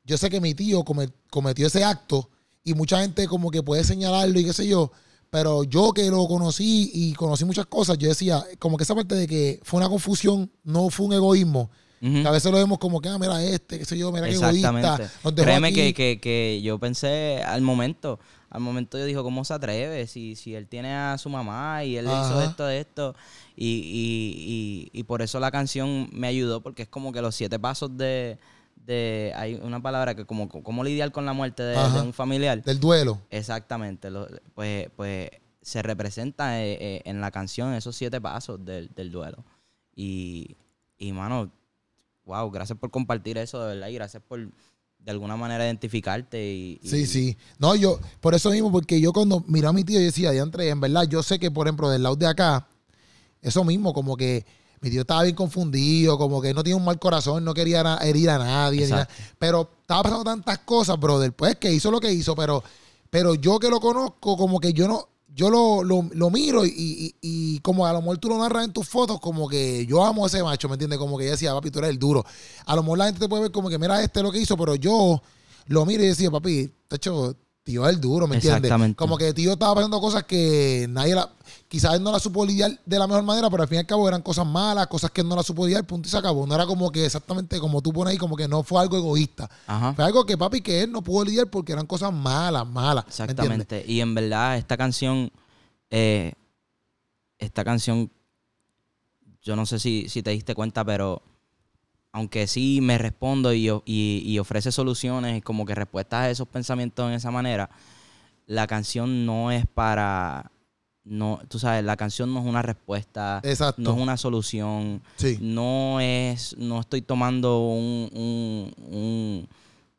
yo sé que mi tío cometió ese acto y mucha gente como que puede señalarlo y qué sé yo, pero yo que lo conocí y conocí muchas cosas, yo decía, como que esa parte de que fue una confusión, no fue un egoísmo. que a veces lo vemos como que, ah, mira este, qué sé yo, mira qué egoísta. Créeme que, que, que, yo pensé al momento, al momento yo dijo, ¿cómo se atreve? Si, si él tiene a su mamá y él hizo esto, esto. Y, y, y, y por eso la canción me ayudó, porque es como que los siete pasos de de hay una palabra que como cómo lidiar con la muerte de, un familiar. Del duelo. Exactamente pues pues se representa eh, eh, en la canción esos siete pasos del, duelo. Y y mano wow gracias por compartir eso de verdad y gracias por de alguna manera identificarte y, sí sí. No yo por eso mismo porque yo cuando miré a mi tío yo decía entre en verdad yo sé que por ejemplo del lado de acá eso mismo como que mi tío estaba bien confundido, como que no tiene un mal corazón, no quería herir a nadie. pero estaba pasando tantas cosas, brother. Pues que hizo lo que hizo, pero, pero yo que lo conozco, como que yo no, yo lo, lo, miro y, y, como a lo mejor tú lo narras en tus fotos, como que yo amo a ese macho, ¿me entiendes? Como que yo decía, papi, tú eres el duro. A lo mejor la gente te puede ver como que, mira, este lo que hizo, pero yo lo miro y decía, papi, te hecho tío es el duro, ¿me entiendes? Como que tío estaba pasando cosas que nadie la. Quizás él no la supo lidiar de la mejor manera, pero al fin y al cabo eran cosas malas, cosas que él no la supo lidiar, punto y se acabó. No era como que exactamente como tú pones ahí, como que no fue algo egoísta. Fue algo que papi, que él no pudo lidiar porque eran cosas malas, malas. Exactamente. Y en verdad, esta canción. Eh, esta canción. Yo no sé si, si te diste cuenta, pero aunque sí me respondo y, y, ofrece soluciones y como que respuestas a esos pensamientos en esa manera, la canción no es para no, tú sabes, la canción no es una respuesta, no es una solución, no es, no estoy tomando un,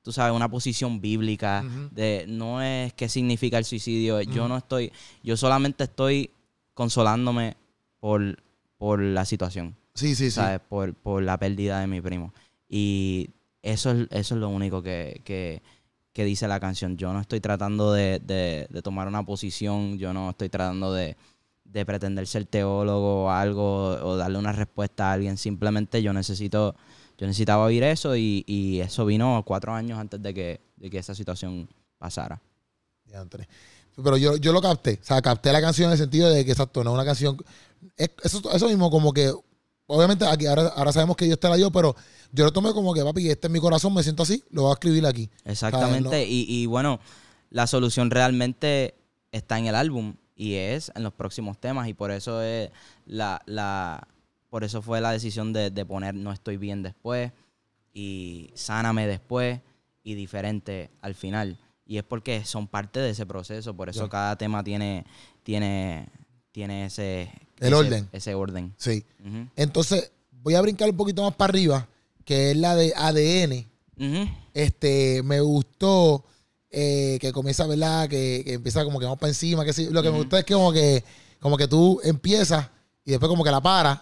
tú sabes, una posición bíblica de, no es qué significa el suicidio, yo no estoy, yo solamente estoy consolándome por, por la situación. Sí, sí, ¿sabes? Por, por la pérdida de mi primo. Y eso es, eso es lo único que, que, que dice la canción. Yo no estoy tratando de, de, tomar una posición, yo no estoy tratando de, de pretender ser teólogo o algo o darle una respuesta a alguien. Simplemente yo necesito, yo necesitaba oír eso y, y eso vino cuatro años antes de que, de que esa situación pasara. Pero yo, yo lo capté, o sea, capté la canción en el sentido de que exacto, no es una canción. eso, eso mismo, como que obviamente aquí ahora, ahora sabemos que te la dio, pero yo lo tomé como que, papi, este es mi corazón, me siento así, lo voy a escribir aquí. Exactamente, y, y, bueno, la solución realmente está en el álbum y es en los próximos temas y por eso es la, la por eso fue la decisión de, de poner No estoy bien después y Sáname después y diferente al final. Y es porque son parte de ese proceso. Por eso cada tema tiene, tiene, tiene ese, El ese- orden. Ese orden. Sí. Ujú. Entonces, voy a brincar un poquito más para arriba, que es la de ADN. Ujú. Este, me gustó eh, que comienza, ¿verdad? Que, que empieza como que vamos para encima. Que sí. Lo que me Ujú. gustó es que como que, como que tú empiezas y después como que la paras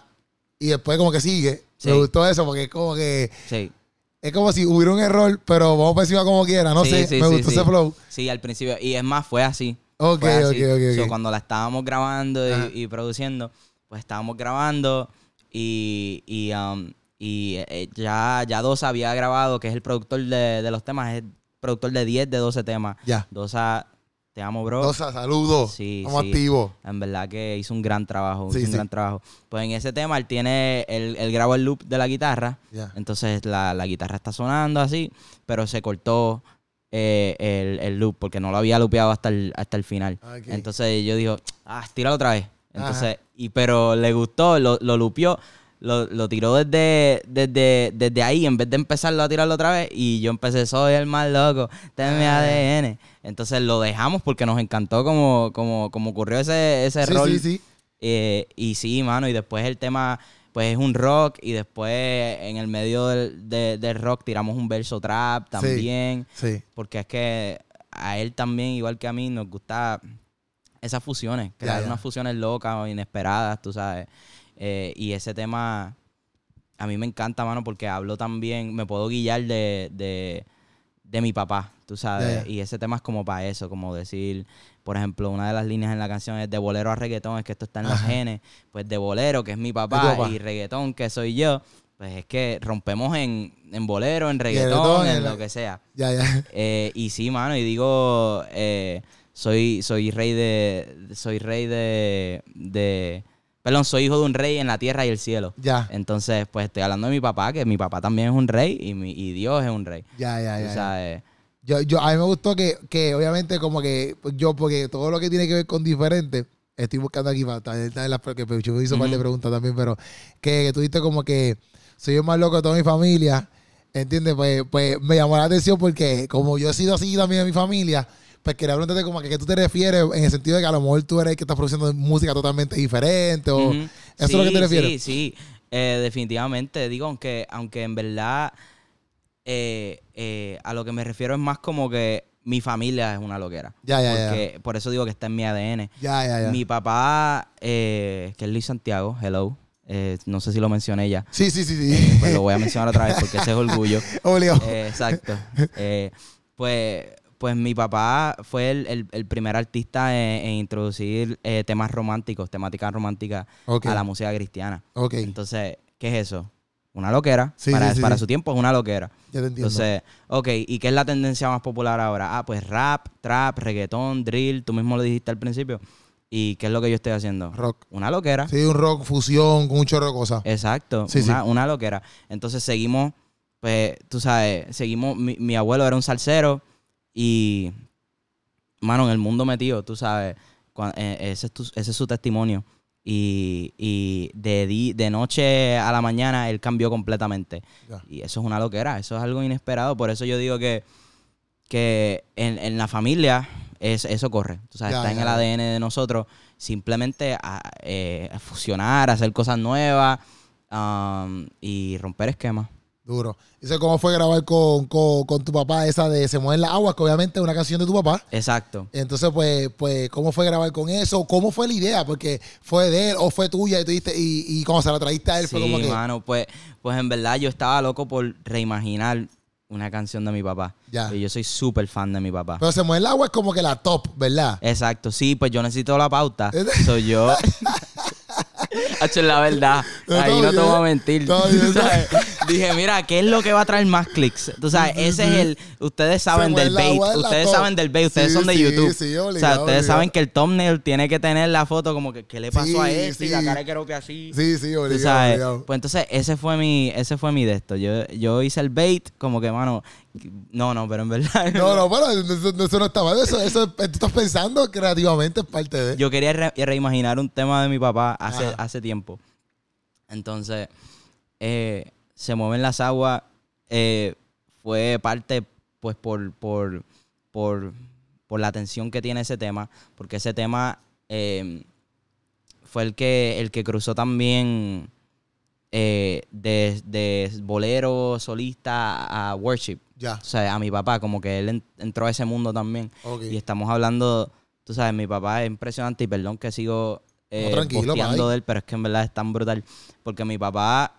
y después como que sigue. Me gustó eso porque es como que Sí. es como si hubiera un error, pero vamos para encima como quiera. No Sí, sé, sí, me sí, gustó sí. ese flow. Sí, al principio. Y es más, fue así. Ok, Fue ok, así. ok, So, ok. cuando la estábamos grabando y, produciendo, pues estábamos grabando y, y, um, y, eh, ya, ya Dosa había grabado, que es el productor de, de los temas, es el productor de 10 de 12 temas. Ya. Dosa, te amo, bro. Dosa, saludos. Sí, Estamos sí. activos. En verdad que hizo un gran trabajo, Sí, hizo un sí. gran trabajo. Pues en ese tema él tiene, él, él grabó el loop de la guitarra, Ya. entonces la, la guitarra está sonando así, pero se cortó eh, el, el loop porque no lo había loopeado hasta el, hasta el final. Ok. Entonces yo digo, ah, tíralo otra vez. Entonces, y pero le gustó, lo, lo lupió, lo, lo tiró desde, desde, desde ahí, en vez de empezarlo a tirarlo otra vez, y yo empecé, soy el más loco, ten mi Ah. ADN. Entonces lo dejamos porque nos encantó como, como, como ocurrió ese, ese Sí, rol. sí, sí. Eh, y sí, mano, y después el tema, pues es un rock, y después en el medio del, de- del rock tiramos un verso trap también, Sí. porque es que a él también, igual que a mí, nos gusta esas fusiones, crear unas fusiones locas o inesperadas, tú sabes. Eh, y ese tema a mí me encanta, mano, porque hablo también, me puedo guiar de, de, de mi papá, tú sabes. Y ese tema es como para eso, como decir, por ejemplo, una de las líneas en la canción es de bolero a reggaetón, es que esto está en los Ajá. genes. Pues de bolero, que es mi papá, papá. y reggaetón, que soy yo, pues es que rompemos en, en bolero, en reggaetón, en lo que sea. Ya, ya. Eh, y sí, mano, y digo, eh, soy, soy rey de, soy rey de, de, perdón, soy hijo de un rey en la tierra y el cielo. Ya. Entonces, pues estoy hablando de mi papá, que mi papá también es un rey y, mi, y Dios es un rey. Ya, ya, ya, ya. sabes, Yo, yo, a mí me gustó que, que obviamente como que pues, yo, porque todo lo que tiene que ver con diferente, estoy buscando aquí para estar en las que me hizo un par de preguntas también, pero que, que tú como que soy el más loco de toda mi familia, ¿entiendes? Pues, pues me llamó la atención porque como yo he sido así también de mi familia, pues quería preguntarte como a qué tú te refieres en el sentido de que a lo mejor tú eres el que estás produciendo música totalmente diferente o... ¿Eso es lo que te refieres? Sí, sí, Eh, definitivamente. Digo, aunque, aunque en verdad eh, eh, a lo que me refiero es más como que mi familia es una loquera. Ya, ya, ya. Porque por eso digo que está en mi ADN. Ya, ya, ya. Mi papá, que es Luis Santiago, hello. eh, no sé si lo mencioné ya. Sí, sí, sí, sí. Pues lo voy a mencionar otra vez porque ese es orgullo. Obligado. Eh, exacto. Pues, pues mi papá fue el, el- el primer artista en, en introducir eh, temas románticos, temáticas románticas a la música cristiana. Ok. Entonces, ¿qué es eso? Una loquera. Sí, para sí, sí, para su tiempo es una loquera. Ya te entiendo. Entonces, ok, ¿y qué es la tendencia más popular ahora? Ah, pues rap, trap, reggaetón, drill, tú mismo lo dijiste al principio. ¿Y qué es lo que yo estoy haciendo? rock. Una loquera. Sí, un rock fusión con un chorro de cosas. Exacto, Sí, una, una loquera. Entonces seguimos, pues, tú sabes, seguimos, mi, mi abuelo era un salsero y, mano, en el mundo metido, tú sabes, eh, ese, es tu- ese es su testimonio. Y, y de, di- de noche a la mañana él cambió completamente. Y eso es una loquera, eso es algo inesperado. Por eso yo digo que, que en, en la familia es, eso corre. Tú sabes, está en el. ADN de nosotros simplemente a, eh, a fusionar, hacer cosas nuevas um, y romper esquemas. Duro. Dice cómo fue grabar con, con, con tu papá esa de Se mueven las aguas, que obviamente es una canción de tu papá. Exacto. Entonces, pues, pues, ¿cómo fue grabar con eso? ¿Cómo fue la idea? Porque fue de él o fue tuya y tú dijiste, y, y cuando se la trajiste a él fue Sí, como que. mano, pues, pues en verdad yo estaba loco por reimaginar una canción de mi papá. Ya. Y yo soy súper fan de mi papá. Pero Se mueve el agua es como que la top, ¿verdad? Exacto, sí, pues yo necesito la pauta. Soy yo. Hacho, la verdad. No, Ahí no te voy a mentir. Dije, mira, ¿qué es lo que va a traer más clics? Tú sabes, ese es el. Ustedes saben del bait. Ustedes saben del bait. Ustedes Sí, son de sí, YouTube. sí, o obligado, sea, ustedes obligado. saben que el thumbnail tiene que tener la foto como que, ¿qué le pasó Sí, a este? Y la sí. cara que así. Sí, sí, Tú obligado, sabes, obligado. pues entonces ese fue mi, ese fue mi de esto. Yo, yo hice el bait como que, mano, no, no, pero en verdad. No, no, pero eso, eso no está mal. Eso, eso, tú estás pensando creativamente es parte de. Yo quería re- reimaginar un tema de mi papá hace, Ajá. hace tiempo. Entonces, eh, Se mueven las aguas eh, fue parte, pues, por, por por, por la atención que tiene ese tema, porque ese tema eh, fue el que, el que cruzó también eh, de, de bolero solista a worship. Ya. O sea, a mi papá, como que él en- entró a ese mundo también. Y estamos hablando, tú sabes, mi papá es impresionante y perdón que sigo eh, No, de él, pero es que en verdad es tan brutal. Porque mi papá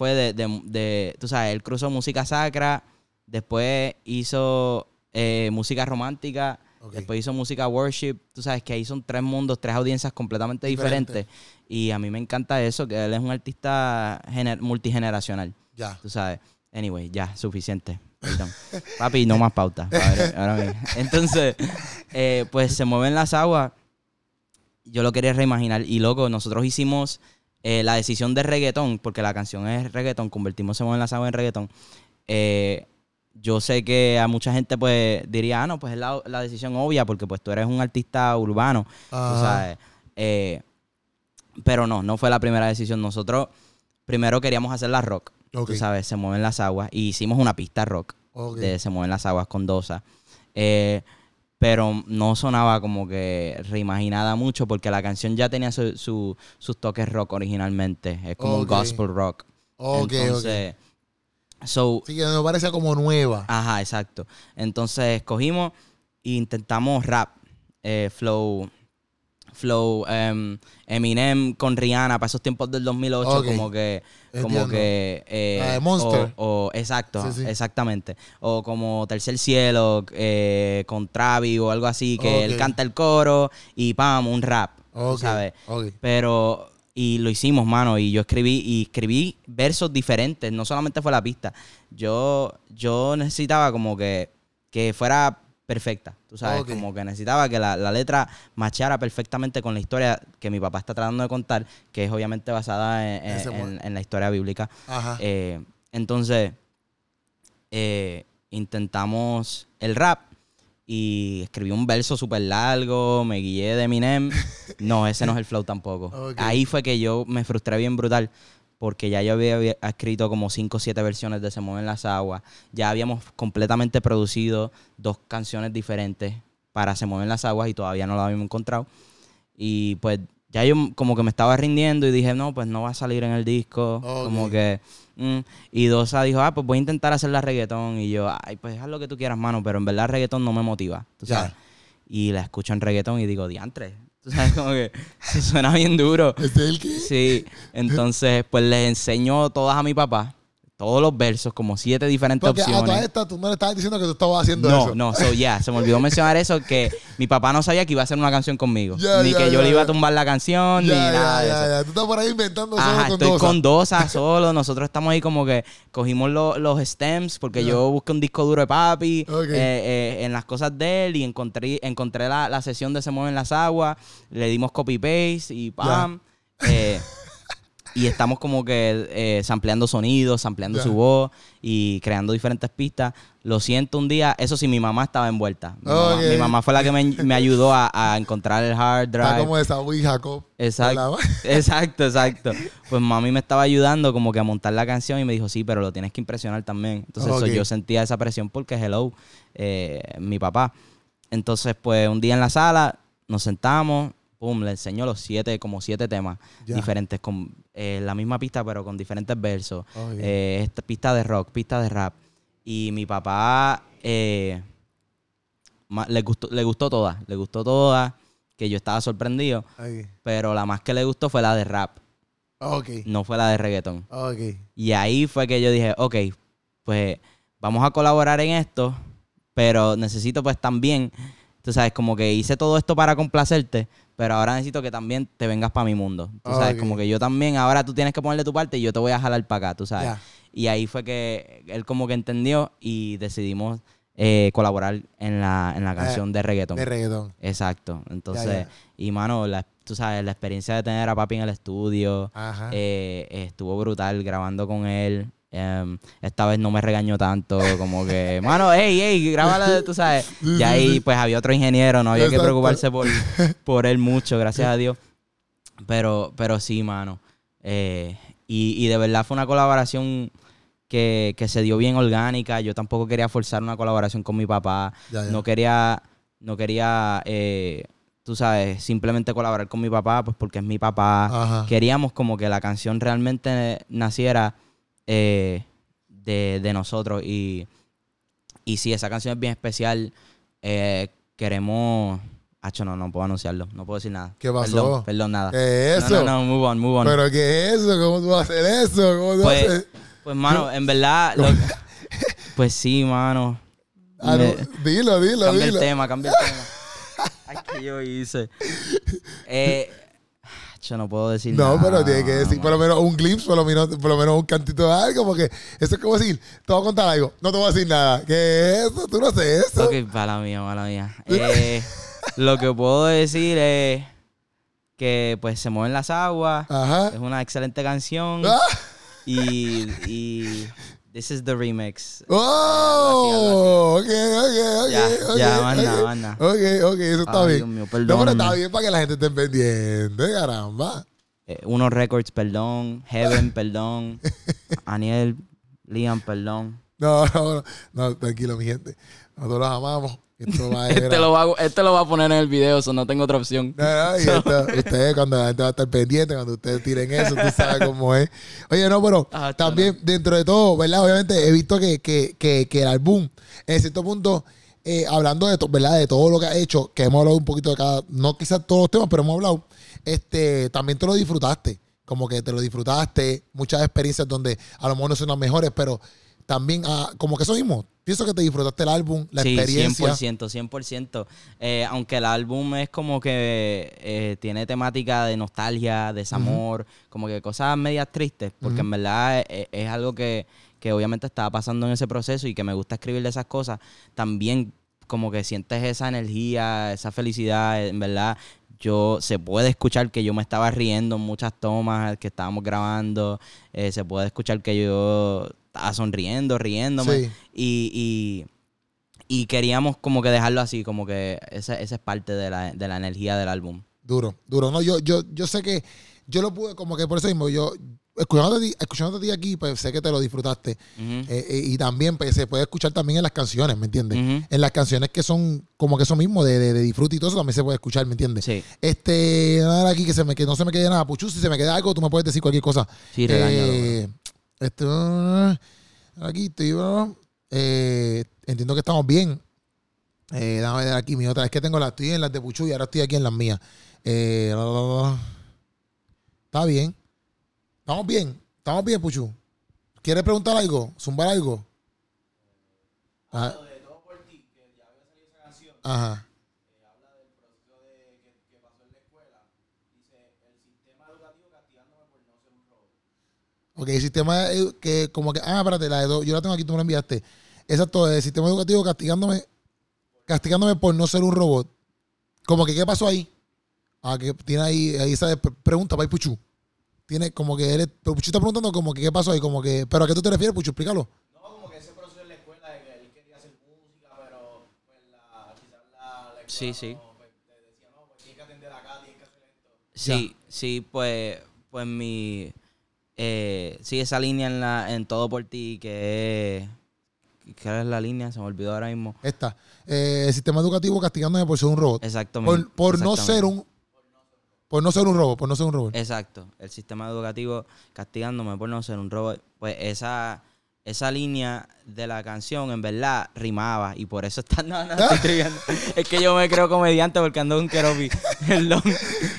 fue de, de- de- tú sabes, él cruzó música sacra, después hizo eh, música romántica, Ok. después hizo música worship. Tú sabes que ahí son tres mundos, tres audiencias completamente Diferente. diferentes. Y a mí me encanta eso, que él es un artista gener- multigeneracional. Ya. Tú sabes. Anyway, ya, suficiente. Perdón. Papi, no más pauta. Ahora. Entonces, eh, pues se mueven las aguas. Yo lo quería reimaginar. Y loco, nosotros hicimos eh, la decisión de reggaetón, porque la canción es reggaetón, convertimos Se mueven las aguas en reggaetón. Eh, yo sé que a mucha gente pues diría, ah, no, pues es la, la decisión obvia, porque pues tú eres un artista urbano. Tú sabes. Eh, pero no, no fue la primera decisión. Nosotros primero queríamos hacer la rock. Tú sabes, se mueven las aguas. Y hicimos una pista rock de Se mueven las aguas con Dosa. Eh, pero no sonaba como que reimaginada mucho porque la canción ya tenía su- su- sus toques rock originalmente. Es como un gospel rock. Ok, Entonces, so, ok. Sí, que me parece como nueva. Ajá, exacto. Entonces escogimos e intentamos rap, eh, flow, flow, em, Eminem con Rihanna para esos tiempos del 2008, Ok. como que, como que, eh, Monster. O, o- exacto, Sí, sí. exactamente. O como Tercer Cielo eh, con Travis o algo así, que él canta el coro y pam, un rap, tú Ok. ¿sabes? Ok. Pero, y lo hicimos, mano, y yo escribí, y escribí versos diferentes, no solamente fue la pista. Yo, yo necesitaba como que, que fuera perfecta, tú sabes, como que necesitaba que la, la letra machara perfectamente con la historia que mi papá está tratando de contar, que es obviamente basada en, en- Ese mu- en- en la historia bíblica. Ajá. Eh, entonces, eh, intentamos el rap y escribí un verso súper largo, me guié de Eminem. No, ese no es el flow tampoco. Ahí fue que yo me frustré bien brutal porque ya yo había, escrito como 5 o 7 versiones de Se mueven las aguas. Ya habíamos completamente producido dos canciones diferentes para Se mueven las aguas y todavía no lo habíamos encontrado. Y pues ya yo como que me estaba rindiendo y dije, no, pues no va a salir en el disco. Como que... mm. Y Dosa dijo, ah, pues voy a intentar hacer la reggaetón. Y yo, ay, pues haz lo que tú quieras, mano, pero en verdad reggaetón no me motiva. Y la escucho en reggaetón y digo, diantre. Tú sabes, como que se suena bien duro. ¿Este es el que? Sí, entonces pues les enseño todas a mi papá, todos los versos, como siete diferentes Porque a todas opciones. estas tú no le estabas diciendo que tú estabas haciendo No, eso. no, so ya, se me olvidó mencionar eso, que mi papá no sabía que iba a hacer una canción conmigo. Ni que yo le iba a tumbar la canción, ni nada de ya, eso. ya. Tú estás por ahí inventando Ajá, solo con estoy Dosa. con Dosa solo. Nosotros estamos ahí como que cogimos lo- los stems porque yo busqué un disco duro de papi eh, eh, en las cosas de él y encontré, encontré la, la sesión de Se Mueven las Aguas. Le dimos copy-paste y pam. Eh, y estamos como que eh, sampleando sonidos, sampleando su voz y creando diferentes pistas. Lo siento un día, eso sí, mi mamá estaba envuelta. Mi, mamá, Ok. mi mamá fue la que me, me ayudó a, a encontrar el hard Está drive. como de Saúl y Jacob. Exacto, exacto, exacto. Pues mami me estaba ayudando como que a montar la canción y me dijo, sí, pero lo tienes que impresionar también. Entonces eso, yo sentía esa presión porque hello, eh, mi papá. Entonces, pues un día en la sala nos sentamos, pum, le enseñó los siete, como siete temas diferentes, con eh, la misma pista, pero con diferentes versos. Ok. Eh, esta pista de rock, pista de rap. Y mi papá eh, ma- le, gustó, le gustó toda, le gustó toda, que yo estaba sorprendido. Pero la más que le gustó fue la de rap, Ok. no fue la de reggaetón. Ok. Y ahí fue que yo dije, ok, pues vamos a colaborar en esto, pero necesito pues también, tú sabes, como que hice todo esto para complacerte, pero ahora necesito que también te vengas para mi mundo. Tú sabes, como que yo también, ahora tú tienes que ponerle tu parte y yo te voy a jalar para acá, tú sabes. Y ahí fue que él como que entendió y decidimos eh, colaborar en la, en la canción de reggaetón. De reggaetón. Exacto. Entonces, y mano, la- tú sabes, la experiencia de tener a papi en el estudio Ajá. eh, estuvo brutal grabando con él. Em, esta vez no me regañó tanto, como que, mano, hey, hey, grábala, tú sabes. Y ahí, pues había otro ingeniero, no había que preocuparse por, por él mucho, gracias a Dios. Pero, pero sí, mano. Eh, y, y de verdad fue una colaboración que, que se dio bien orgánica. Yo tampoco quería forzar una colaboración con mi papá. Ya, ya. No quería, no quería, eh, tú sabes, simplemente colaborar con mi papá, pues porque es mi papá. Ajá. Queríamos como que la canción realmente naciera eh, de, de nosotros. Y, y sí, esa canción es bien especial. Eh, queremos... Hacho, no, no puedo anunciarlo. No puedo decir nada. ¿Qué pasó? Perdón, perdón, nada. ¿Qué es No, eso? No, no, move on, move on. ¿Pero qué es eso? ¿Cómo tú vas a hacer eso? ¿Cómo tú vas a Pues, hacer? pues, mano, en verdad... lo- pues sí, mano. Ah, no, Me- dilo, dilo, Cambia el tema, cambia el tema. Ay, que yo hice. Eh, yo no puedo decir No, nada. pero tiene que decir por lo menos un glimpse, por lo menos, por lo menos un cantito de algo, porque eso es como decir, te voy a contar algo, no te voy a decir nada. ¿Qué es eso? ¿Tú no haces eso? Ok, mala mía, mala mía. Eh, lo que puedo decir es que pues se mueven las aguas. Ajá. Es una excelente canción. Ah. Y, y this is the remix. ¡Oh! Ok, ok, ok. Ya, ok, ya, más ok. nada, más nada. Ok, ok, eso está Ay, bien. Dios mío, no, pero está bien para que la gente esté pendiente, caramba. Eh, Unos Records, perdón. Heaven, perdón. Aniel, Liam, perdón. No, no, no, no, tranquilo, mi gente. Nosotros los amamos. Esto va a Este lo, va, a- este lo va a poner en el video, eso no tengo otra opción. No, no, y esto, ustedes cuando la gente va a estar pendiente, cuando ustedes tiren eso, tú sabes cómo es. Oye, no, pero Ah, también dentro de todo, ¿verdad? Obviamente he visto que, que, que, que el álbum, en cierto punto, eh, hablando de, to- ¿verdad? de todo lo que ha hecho, que hemos hablado un poquito de cada, no quizás todos los temas, pero hemos hablado, este, también te lo disfrutaste. Como que te lo disfrutaste, muchas experiencias donde a lo mejor no son las mejores, pero también, ah, como que eso mismo, pienso que te disfrutaste el álbum, la sí, experiencia. 100%, 100%. Eh, aunque el álbum es como que eh, tiene temática de nostalgia, desamor, como que cosas medias tristes, porque en verdad es, es algo que, que obviamente estaba pasando en ese proceso y que me gusta escribir de esas cosas, también como que sientes esa energía, esa felicidad, en verdad. Yo, se puede escuchar que yo me estaba riendo en muchas tomas que estábamos grabando. eh, se puede escuchar que yo estaba sonriendo, riéndome. Sí. Y, y, y queríamos como que dejarlo así, como que esa, esa es parte de la, de la energía del álbum. Duro, duro. No, yo, yo, yo sé que yo lo pude, como que por eso mismo, yo, escuchándote, escuchándote a ti aquí, pues sé que te lo disfrutaste. Eh, eh, y también pues, se puede escuchar también en las canciones, ¿me entiendes? En las canciones que son como que eso mismo, de, de, de disfrute y todo eso, también se puede escuchar, ¿me entiendes? Sí, Este, nada aquí que, se me, que no se me quede nada. Puchu, si se me queda algo, tú me puedes decir cualquier cosa. sí, regáñalo. Eh, esto, aquí estoy, bro. Eh, entiendo que estamos bien. Eh, déjame ver aquí mi otra. Es que tengo las, estoy en las de Puchu y ahora estoy aquí en las mías. Eh, la, la, la, la. Está bien. Estamos bien. Estamos bien, Puchu. ¿Quieres preguntar algo? ¿Zumbar algo? Ajá. Ajá. Ok, el sistema que como que... Ah, espérate, la de dos, yo la tengo aquí, tú me la enviaste. Exacto, el sistema educativo castigándome castigándome por no ser un robot. Como que, ¿qué pasó ahí? Ah, que tiene ahí, ahí esa pre- pregunta para Puchu. Tiene como que él, pero Puchu está preguntando como que, ¿qué pasó ahí? Como que, ¿pero a qué tú te refieres, Puchu? Explícalo. No, como que ese proceso en la escuela de que él quería hacer música, pero pues la, quizás la, la escuela Sí, sí. no, pues, te decía, no, pues tienes que atender acá, tienes que hacer esto. Sí, sí, pues, pues mi... Eh, sí, esa línea en, la, en Todo por Ti, que es... ¿Qué es la línea? Se me olvidó ahora mismo. Esta. Eh, el sistema educativo castigándome por ser un robot. Exactamente. Por, por no ser un... Por no ser un robot, por no ser un robot. Exacto, el sistema educativo castigándome por no ser un robot. Pues esa, esa línea de la canción en verdad rimaba y por eso está... No, no, estoy triviando. Es que yo me creo comediante porque ando con Keropi. Perdón.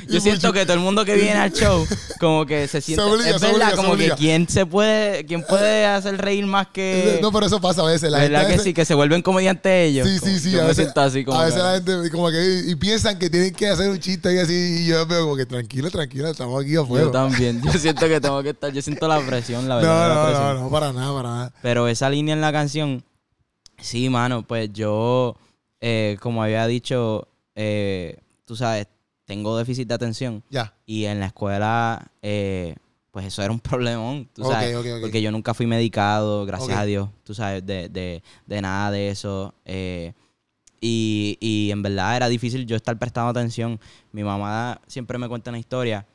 Yo siento que todo el mundo que viene al show como que se siente... obliga, es se verdad, obliga, se como que quién se puede... ¿Quién puede hacer reír más que... no, pero eso pasa a veces. La ¿Verdad gente que veces- sí? Que se vuelven comediantes ellos. Sí, sí, sí. Yo a me veces, siento así como a veces la gente como que y piensan que tienen que hacer un chiste y así y yo veo como que tranquilo, tranquilo, estamos aquí afuera. Yo también. Yo siento que tengo que estar. Yo siento la presión, la No, verdad. no, presión. no, no, para nada, para nada. Pero esa línea en la canción, sí, mano, pues yo, eh, como había dicho, eh, tú sabes, tengo déficit de atención Ya. y en la escuela, eh, pues eso era un problemón, tú sabes, ok, ok. porque yo nunca fui medicado, gracias a Dios, tú sabes, de, de, de nada de eso. eh, y, y en verdad era difícil yo estar prestando atención. Mi mamá siempre me cuenta una historia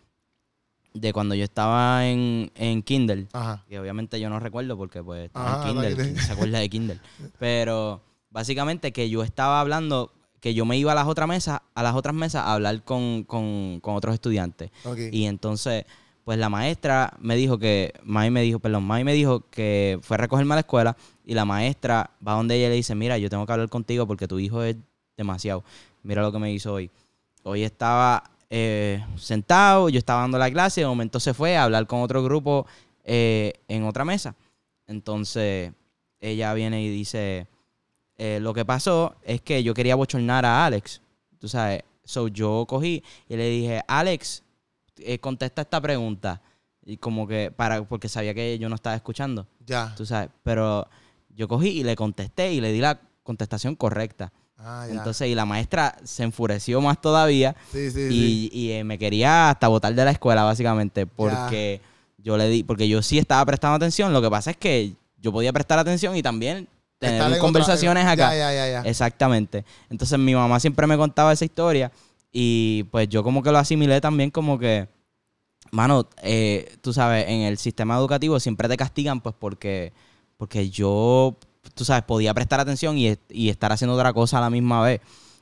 de cuando yo estaba en, en Kindle. Ajá. Que obviamente yo no recuerdo porque pues estaba Ajá, en Kindle. está aquí. ¿Quién se acuerda de Kindle? Pero básicamente que yo estaba hablando, que yo me iba a las otras mesas, a las otras mesas a hablar con, con, con otros estudiantes. Y entonces, pues la maestra me dijo que, Mami me dijo, perdón, Mami me dijo que fue a recogerme a la escuela y la maestra va donde ella y le dice, mira, yo tengo que hablar contigo porque tu hijo es demasiado. Mira lo que me hizo hoy. Hoy estaba eh, sentado, yo estaba dando la clase de momento se fue a hablar con otro grupo eh, en otra mesa. Entonces, ella viene y dice, eh, lo que pasó es que yo quería bochornar a Alex. Tú sabes, so yo cogí y le dije, Alex, eh, contesta esta pregunta. Y como que, para, porque sabía que yo no estaba escuchando, Ya. tú sabes. Pero yo cogí y le contesté y le di la contestación correcta. Ah, ya. Entonces, y la maestra se enfureció más todavía sí, sí, sí. y, y, eh, me quería hasta botar de la escuela, básicamente, porque yo le di, porque yo sí estaba prestando atención. Lo que pasa es que yo podía prestar atención y también tener otra- conversaciones acá. Ya, ya, ya, ya. Exactamente. Entonces mi mamá siempre me contaba esa historia y pues yo como que lo asimilé también como que, mano, eh, tú sabes, en el sistema educativo siempre te castigan pues porque, porque yo, tú sabes, podía prestar atención y, y estar haciendo otra cosa a la misma vez.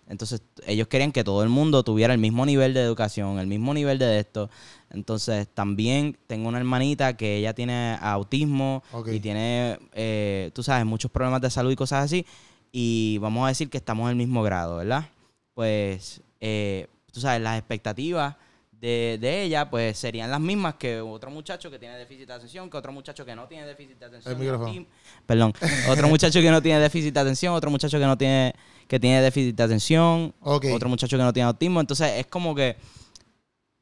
Entonces ellos querían que todo el mundo tuviera el mismo nivel de educación, el mismo nivel de esto. Entonces también tengo una hermanita que ella tiene autismo y tiene, eh, tú sabes, muchos problemas de salud y cosas así. Y vamos a decir que estamos en el mismo grado, ¿verdad? Pues, eh, tú sabes, las expectativas de, de ella, pues serían las mismas que otro muchacho que tiene déficit de atención, que otro muchacho que no tiene déficit de atención. El y micrófono. Perdón. otro muchacho que no tiene déficit de atención, otro muchacho que no tiene, que tiene déficit de atención, otro muchacho que no tiene autismo. Entonces, es como que,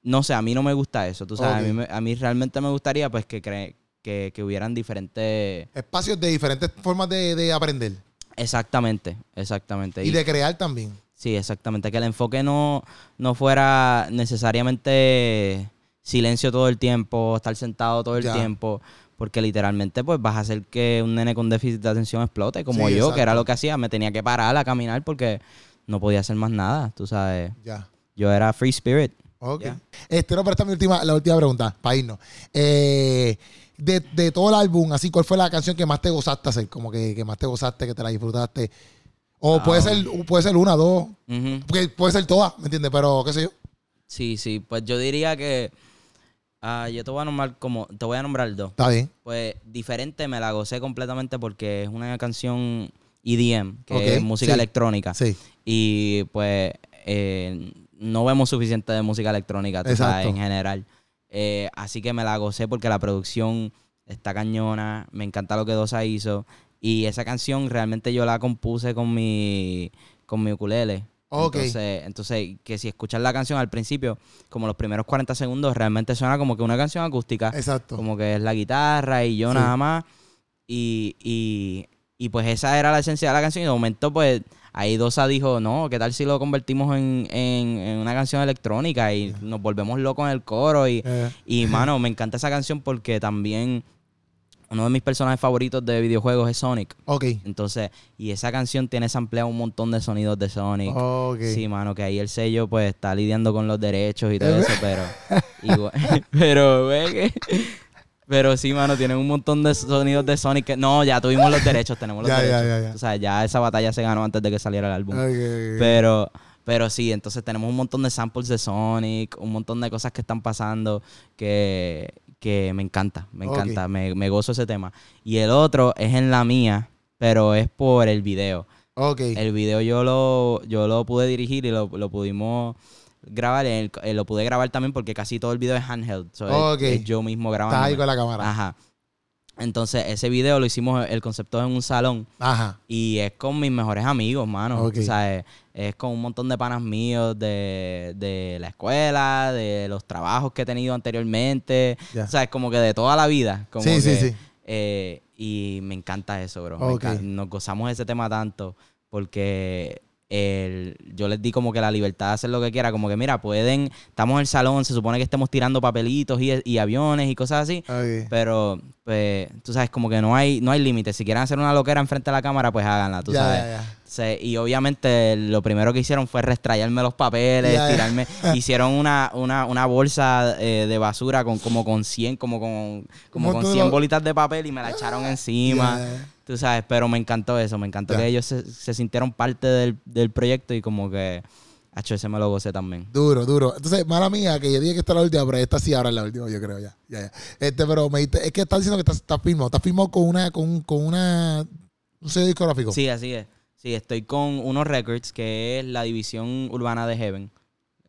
no sé, a mí no me gusta eso, tú sabes. A, mí, a mí realmente me gustaría, pues, que, cre- que, que hubieran diferentes... Espacios de diferentes formas de, de aprender. Exactamente, exactamente. Y de crear también. Sí, exactamente. Que el enfoque no, no fuera necesariamente silencio todo el tiempo, estar sentado todo el Ya. tiempo, porque literalmente pues vas a hacer que un nene con déficit de atención explote, como Sí, yo, que era lo que hacía, me tenía que parar a caminar porque no podía hacer más nada, tú sabes. Ya. Yo era free spirit. Ok. Este, no, pero esta es mi última, la última pregunta, para irnos. Eh, de, de todo el álbum, así, ¿cuál fue la canción que más te gozaste hacer? Como que, que más te gozaste, que te la disfrutaste. O Ah. puede ser, puede ser una, dos, porque puede ser todas, ¿me entiendes? Pero, qué sé yo. Sí, sí, pues yo diría que ah, yo te voy a nombrar como, te voy a nombrar dos. Está bien. Pues diferente me la gocé completamente porque es una canción EDM, que es música sí. electrónica. Sí. Y pues eh, no vemos suficiente de música electrónica, sabes, en general. Eh, así que me la gocé porque la producción está cañona, me encanta lo que Dosa hizo. Y esa canción realmente yo la compuse con mi, con mi ukulele. Entonces, entonces, que si escuchas la canción al principio, como los primeros 40 segundos, realmente suena como que una canción acústica Exacto. como que es la guitarra y yo Sí. nada más. Y, y, y pues esa era la esencia de la canción. Y de momento, pues ahí Dosa dijo, no, ¿qué tal si lo convertimos en, en- en una canción electrónica y nos volvemos locos en el coro? Y, Eh, y mano, me encanta esa canción porque también uno de mis personajes favoritos de videojuegos es Sonic. ok. Entonces, y esa canción tiene sampleado un montón de sonidos de Sonic. Ok. Sí, mano, que ahí el sello pues está lidiando con los derechos y todo eso, pero igual, pero ve que pero sí, mano, tienen un montón de sonidos de Sonic que no, ya tuvimos los derechos, tenemos los Ya, ya, derechos. ya, ya. O sea, ya esa batalla se ganó antes de que saliera el álbum. Ok, ok. Pero pero sí, entonces tenemos un montón de samples de Sonic, un montón de cosas que están pasando que, que me encanta, me encanta, me, me gozo ese tema. Y el otro es en la mía, pero es por el video. Ok. El video yo lo, yo lo pude dirigir y lo, lo pudimos grabar. el- eh, lo pude grabar también porque casi todo el video es handheld. so es- Ok. es yo mismo grabando. Estás ahí con la cámara. Ajá. Entonces, ese video lo hicimos, el concepto es en un salón. Ajá. Y es con mis mejores amigos, mano. Ok. O sea, es, es con un montón de panas míos de, de la escuela, de los trabajos que he tenido anteriormente. Ya. O sea, es como que de toda la vida. Como Sí, sí, que, sí. eh, y me encanta eso, bro. Me Ok. encan- Nos gozamos ese tema tanto porque el- yo les di como que la libertad de hacer lo que quiera, como que mira, pueden, estamos en el salón, se supone que estemos tirando papelitos y, y aviones y cosas así, pero pues tú sabes, como que no hay, no hay límites. Si quieren hacer una loquera enfrente de la cámara, pues háganla, tú sabes. Se- y obviamente lo primero que hicieron fue restrayarme los papeles, tirarme. Hicieron una, una, una bolsa eh, de basura con como con 100, como con, como con montón de 100 ba- bolitas de papel y me la echaron encima. Ya. Tú sabes, pero me encantó eso, me encantó que ellos se, se sintieron parte del, del proyecto y como que, hecho ese me lo gocé también. Duro, duro. Entonces, mala mía, que yo dije que esta es la última, pero esta sí ahora es la última, yo creo, ya. ya, ya. Este, pero me dijiste- es que estás diciendo que estás, estás firmado. Estás firmado con una, con, con una, un sello discográfico. Sí, así es. Sí, estoy con unos records que es la división urbana de Heaven.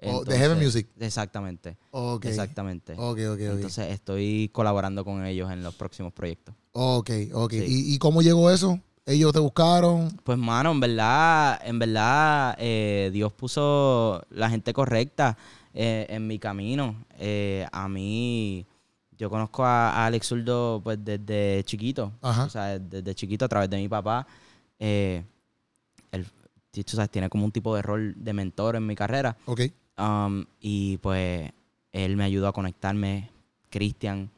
Oh, de Heaven Music. Exactamente. Ok. Exactamente. Ok, ok, ok. Entonces estoy colaborando con ellos en los próximos proyectos. ok, ok. Sí. ¿Y, ¿Y cómo llegó eso? ¿Ellos te buscaron? Pues mano, en verdad, en verdad, eh, Dios puso la gente correcta eh, en mi camino. Eh, a mí, yo conozco a, a Alex Zurdo pues desde chiquito. Ajá. O sea, desde chiquito a través de mi papá. Eh, él, tú sabes, tiene como un tipo de rol de mentor en mi carrera. Ok. Um, y pues él me ayudó a conectarme. Cristian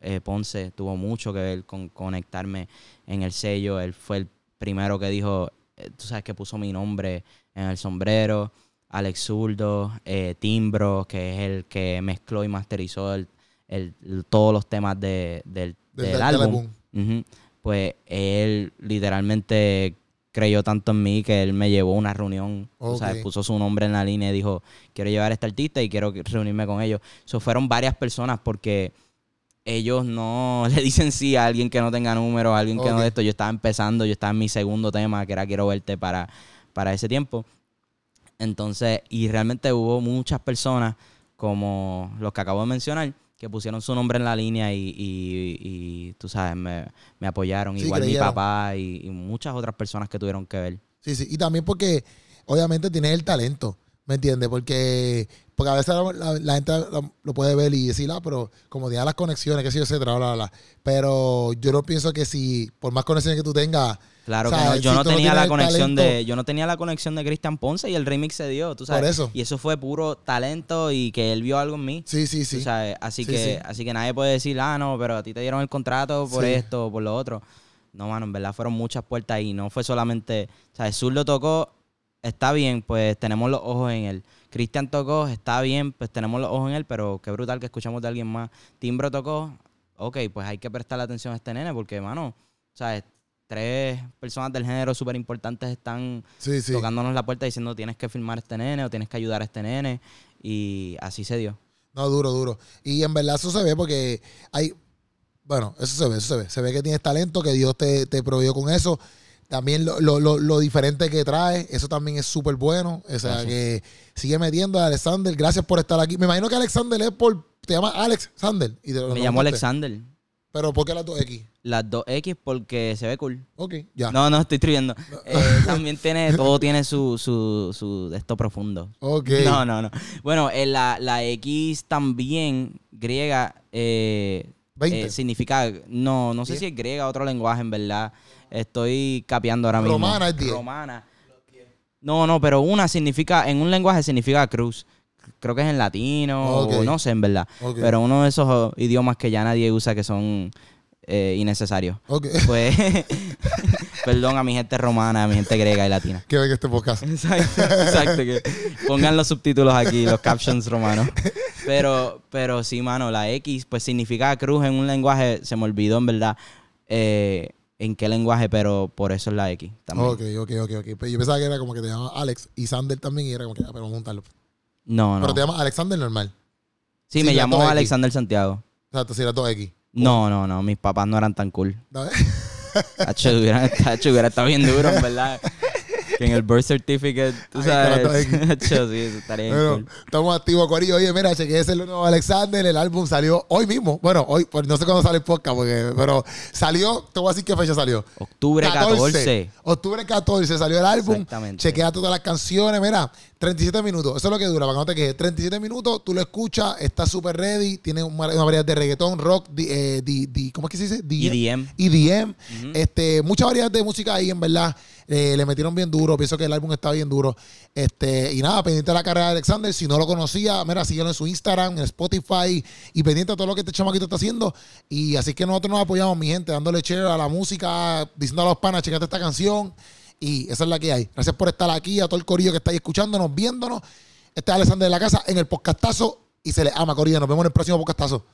eh, Ponce tuvo mucho que ver con conectarme en el sello. Él fue el primero que dijo, eh, tú sabes que puso mi nombre en el sombrero. Alex Zurdo, eh, Timbro, que es el que mezcló y masterizó el- el- todos los temas de- del, Del- del del álbum. Pues él literalmente creyó tanto en mí que él me llevó a una reunión, sabes, Ok. puso su nombre en la línea y dijo, quiero llevar a este artista y quiero reunirme con ellos. Eso fueron varias personas porque ellos no le dicen sí a alguien que no tenga números, a alguien que no de esto. Yo estaba empezando, yo estaba en mi segundo tema, que era Quiero verte para, para ese tiempo. Entonces, y realmente hubo muchas personas, como los que acabo de mencionar, que pusieron su nombre en la línea y, y- y, tú sabes, me, me apoyaron. Sí, Igual mi papá y, y muchas otras personas que tuvieron que ver. Sí, sí. Y también porque, obviamente, tienes el talento. ¿Me entiendes? Porque, porque a veces la, la- la gente lo, lo puede ver y decir, ah, pero como tiene las conexiones, que sé yo, etcétera, bla, bla, bla. Pero yo no pienso que si, por más conexiones que tú tengas, Claro O sea, que no, yo si no tenía la conexión talento- de, yo no tenía la conexión de Cristian Ponce y el remix se dio, tú sabes. Por eso. Y eso fue puro talento y que él vio algo en mí. sí, sí, tú sí. sabes. Así Sí, que, sí. así que nadie puede decir, ah, no, pero a ti te dieron el contrato por Sí. esto o por lo otro. No, mano, en verdad fueron muchas puertas y no fue solamente, ¿sabes? Sur lo tocó, está bien, pues tenemos los ojos en él. Cristian tocó, está bien, pues tenemos los ojos en él, pero qué brutal que escuchamos de alguien más. Timbro tocó, ok, pues hay que prestarle atención a este nene porque, mano, ¿sabes? Tres personas del género súper importantes están Sí, sí. tocándonos la puerta diciendo tienes que filmar a este nene o tienes que ayudar a este nene. Y así se dio. No, duro, duro. Y en verdad eso se ve porque hay. Bueno, eso se ve, eso se ve. Se ve que tienes talento, que Dios te, te proveyó con eso. También lo, lo, lo, lo diferente que trae, eso también es súper bueno. O sea, Gracias. que sigue metiendo a Alexander. Gracias por estar aquí. Me imagino que Alexander es por. Te llama Alex Sander. Y te Me preguntaste. Alexander. Pero ¿por qué las dos X? Las dos X porque se ve cool. Ok, ya. No, no, estoy escribiendo. Eh, también tiene, todo tiene su, su, su esto profundo. Ok. No, no, no. Bueno, eh, la, la X también griega eh, 20. eh, significa, no, no sé si es griega otro lenguaje, en verdad. Estoy capeando ahora mismo. Romana es 10. Romana. No, no, pero una significa, en un lenguaje significa cruz. Creo que es en latino, Ok. o no sé, en verdad. Pero uno de esos oh, idiomas que ya nadie usa que son eh, innecesarios. Ok. Pues, perdón a mi gente romana, a mi gente griega y latina. que venga este podcast. Exacto, exacto. Que pongan los subtítulos aquí, los captions romanos. Pero, pero sí, mano, la X pues significa cruz en un lenguaje, se me olvidó en verdad eh, en qué lenguaje, pero por eso es la X también. Ok, ok, ok, ok. Pero yo pensaba que era como que te llamaba Alex y Sander también y era como que, ah, pero vamos a juntarlo. No, no. Pero te llama Alexander normal. Sí, sí, me llamo. Alexander Santiago. O sea, tú sí, dos X. No, no, no, mis papás no eran tan cool. Hacho, hubiera, hacho, hubiera estado bien duro, en verdad. Que en el birth certificate, tú sabes. sí, eso estaría Bueno, cool. estamos activos, Corillo. Oye, mira, chequeé ese nuevo Alexander. El álbum salió hoy mismo. Bueno, hoy, pues no sé cuándo sale el podcast, porque, pero salió, te voy a decir qué fecha salió. Octubre 14. Octubre 14 salió el álbum. Exactamente. Chequea todas las canciones. Mira, 37 minutos. Eso es lo que dura, para que no te quejes. 37 minutos, tú lo escuchas, está súper ready. Tiene una, una variedad de reggaetón, rock, di- eh, di- di- ¿cómo es que se dice? EDM. EDM. Este, mucha variedad de música ahí, en verdad. Eh, le metieron bien duro. Pienso que el álbum está bien duro. Este, y nada, pendiente de la carrera de Alexander. Si no lo conocía, mira, síguelo en su Instagram, en Spotify y pendiente de todo lo que este chamaquito está haciendo. Y así que nosotros nos apoyamos, mi gente, dándole share a la música, diciendo a los panas, checate esta canción. Y esa es la que hay. Gracias por estar aquí, a todo el corillo que está escuchándonos, viéndonos. Este es Alexander de la Casa en el podcastazo y se le ama, corillo. Nos vemos en el próximo podcastazo.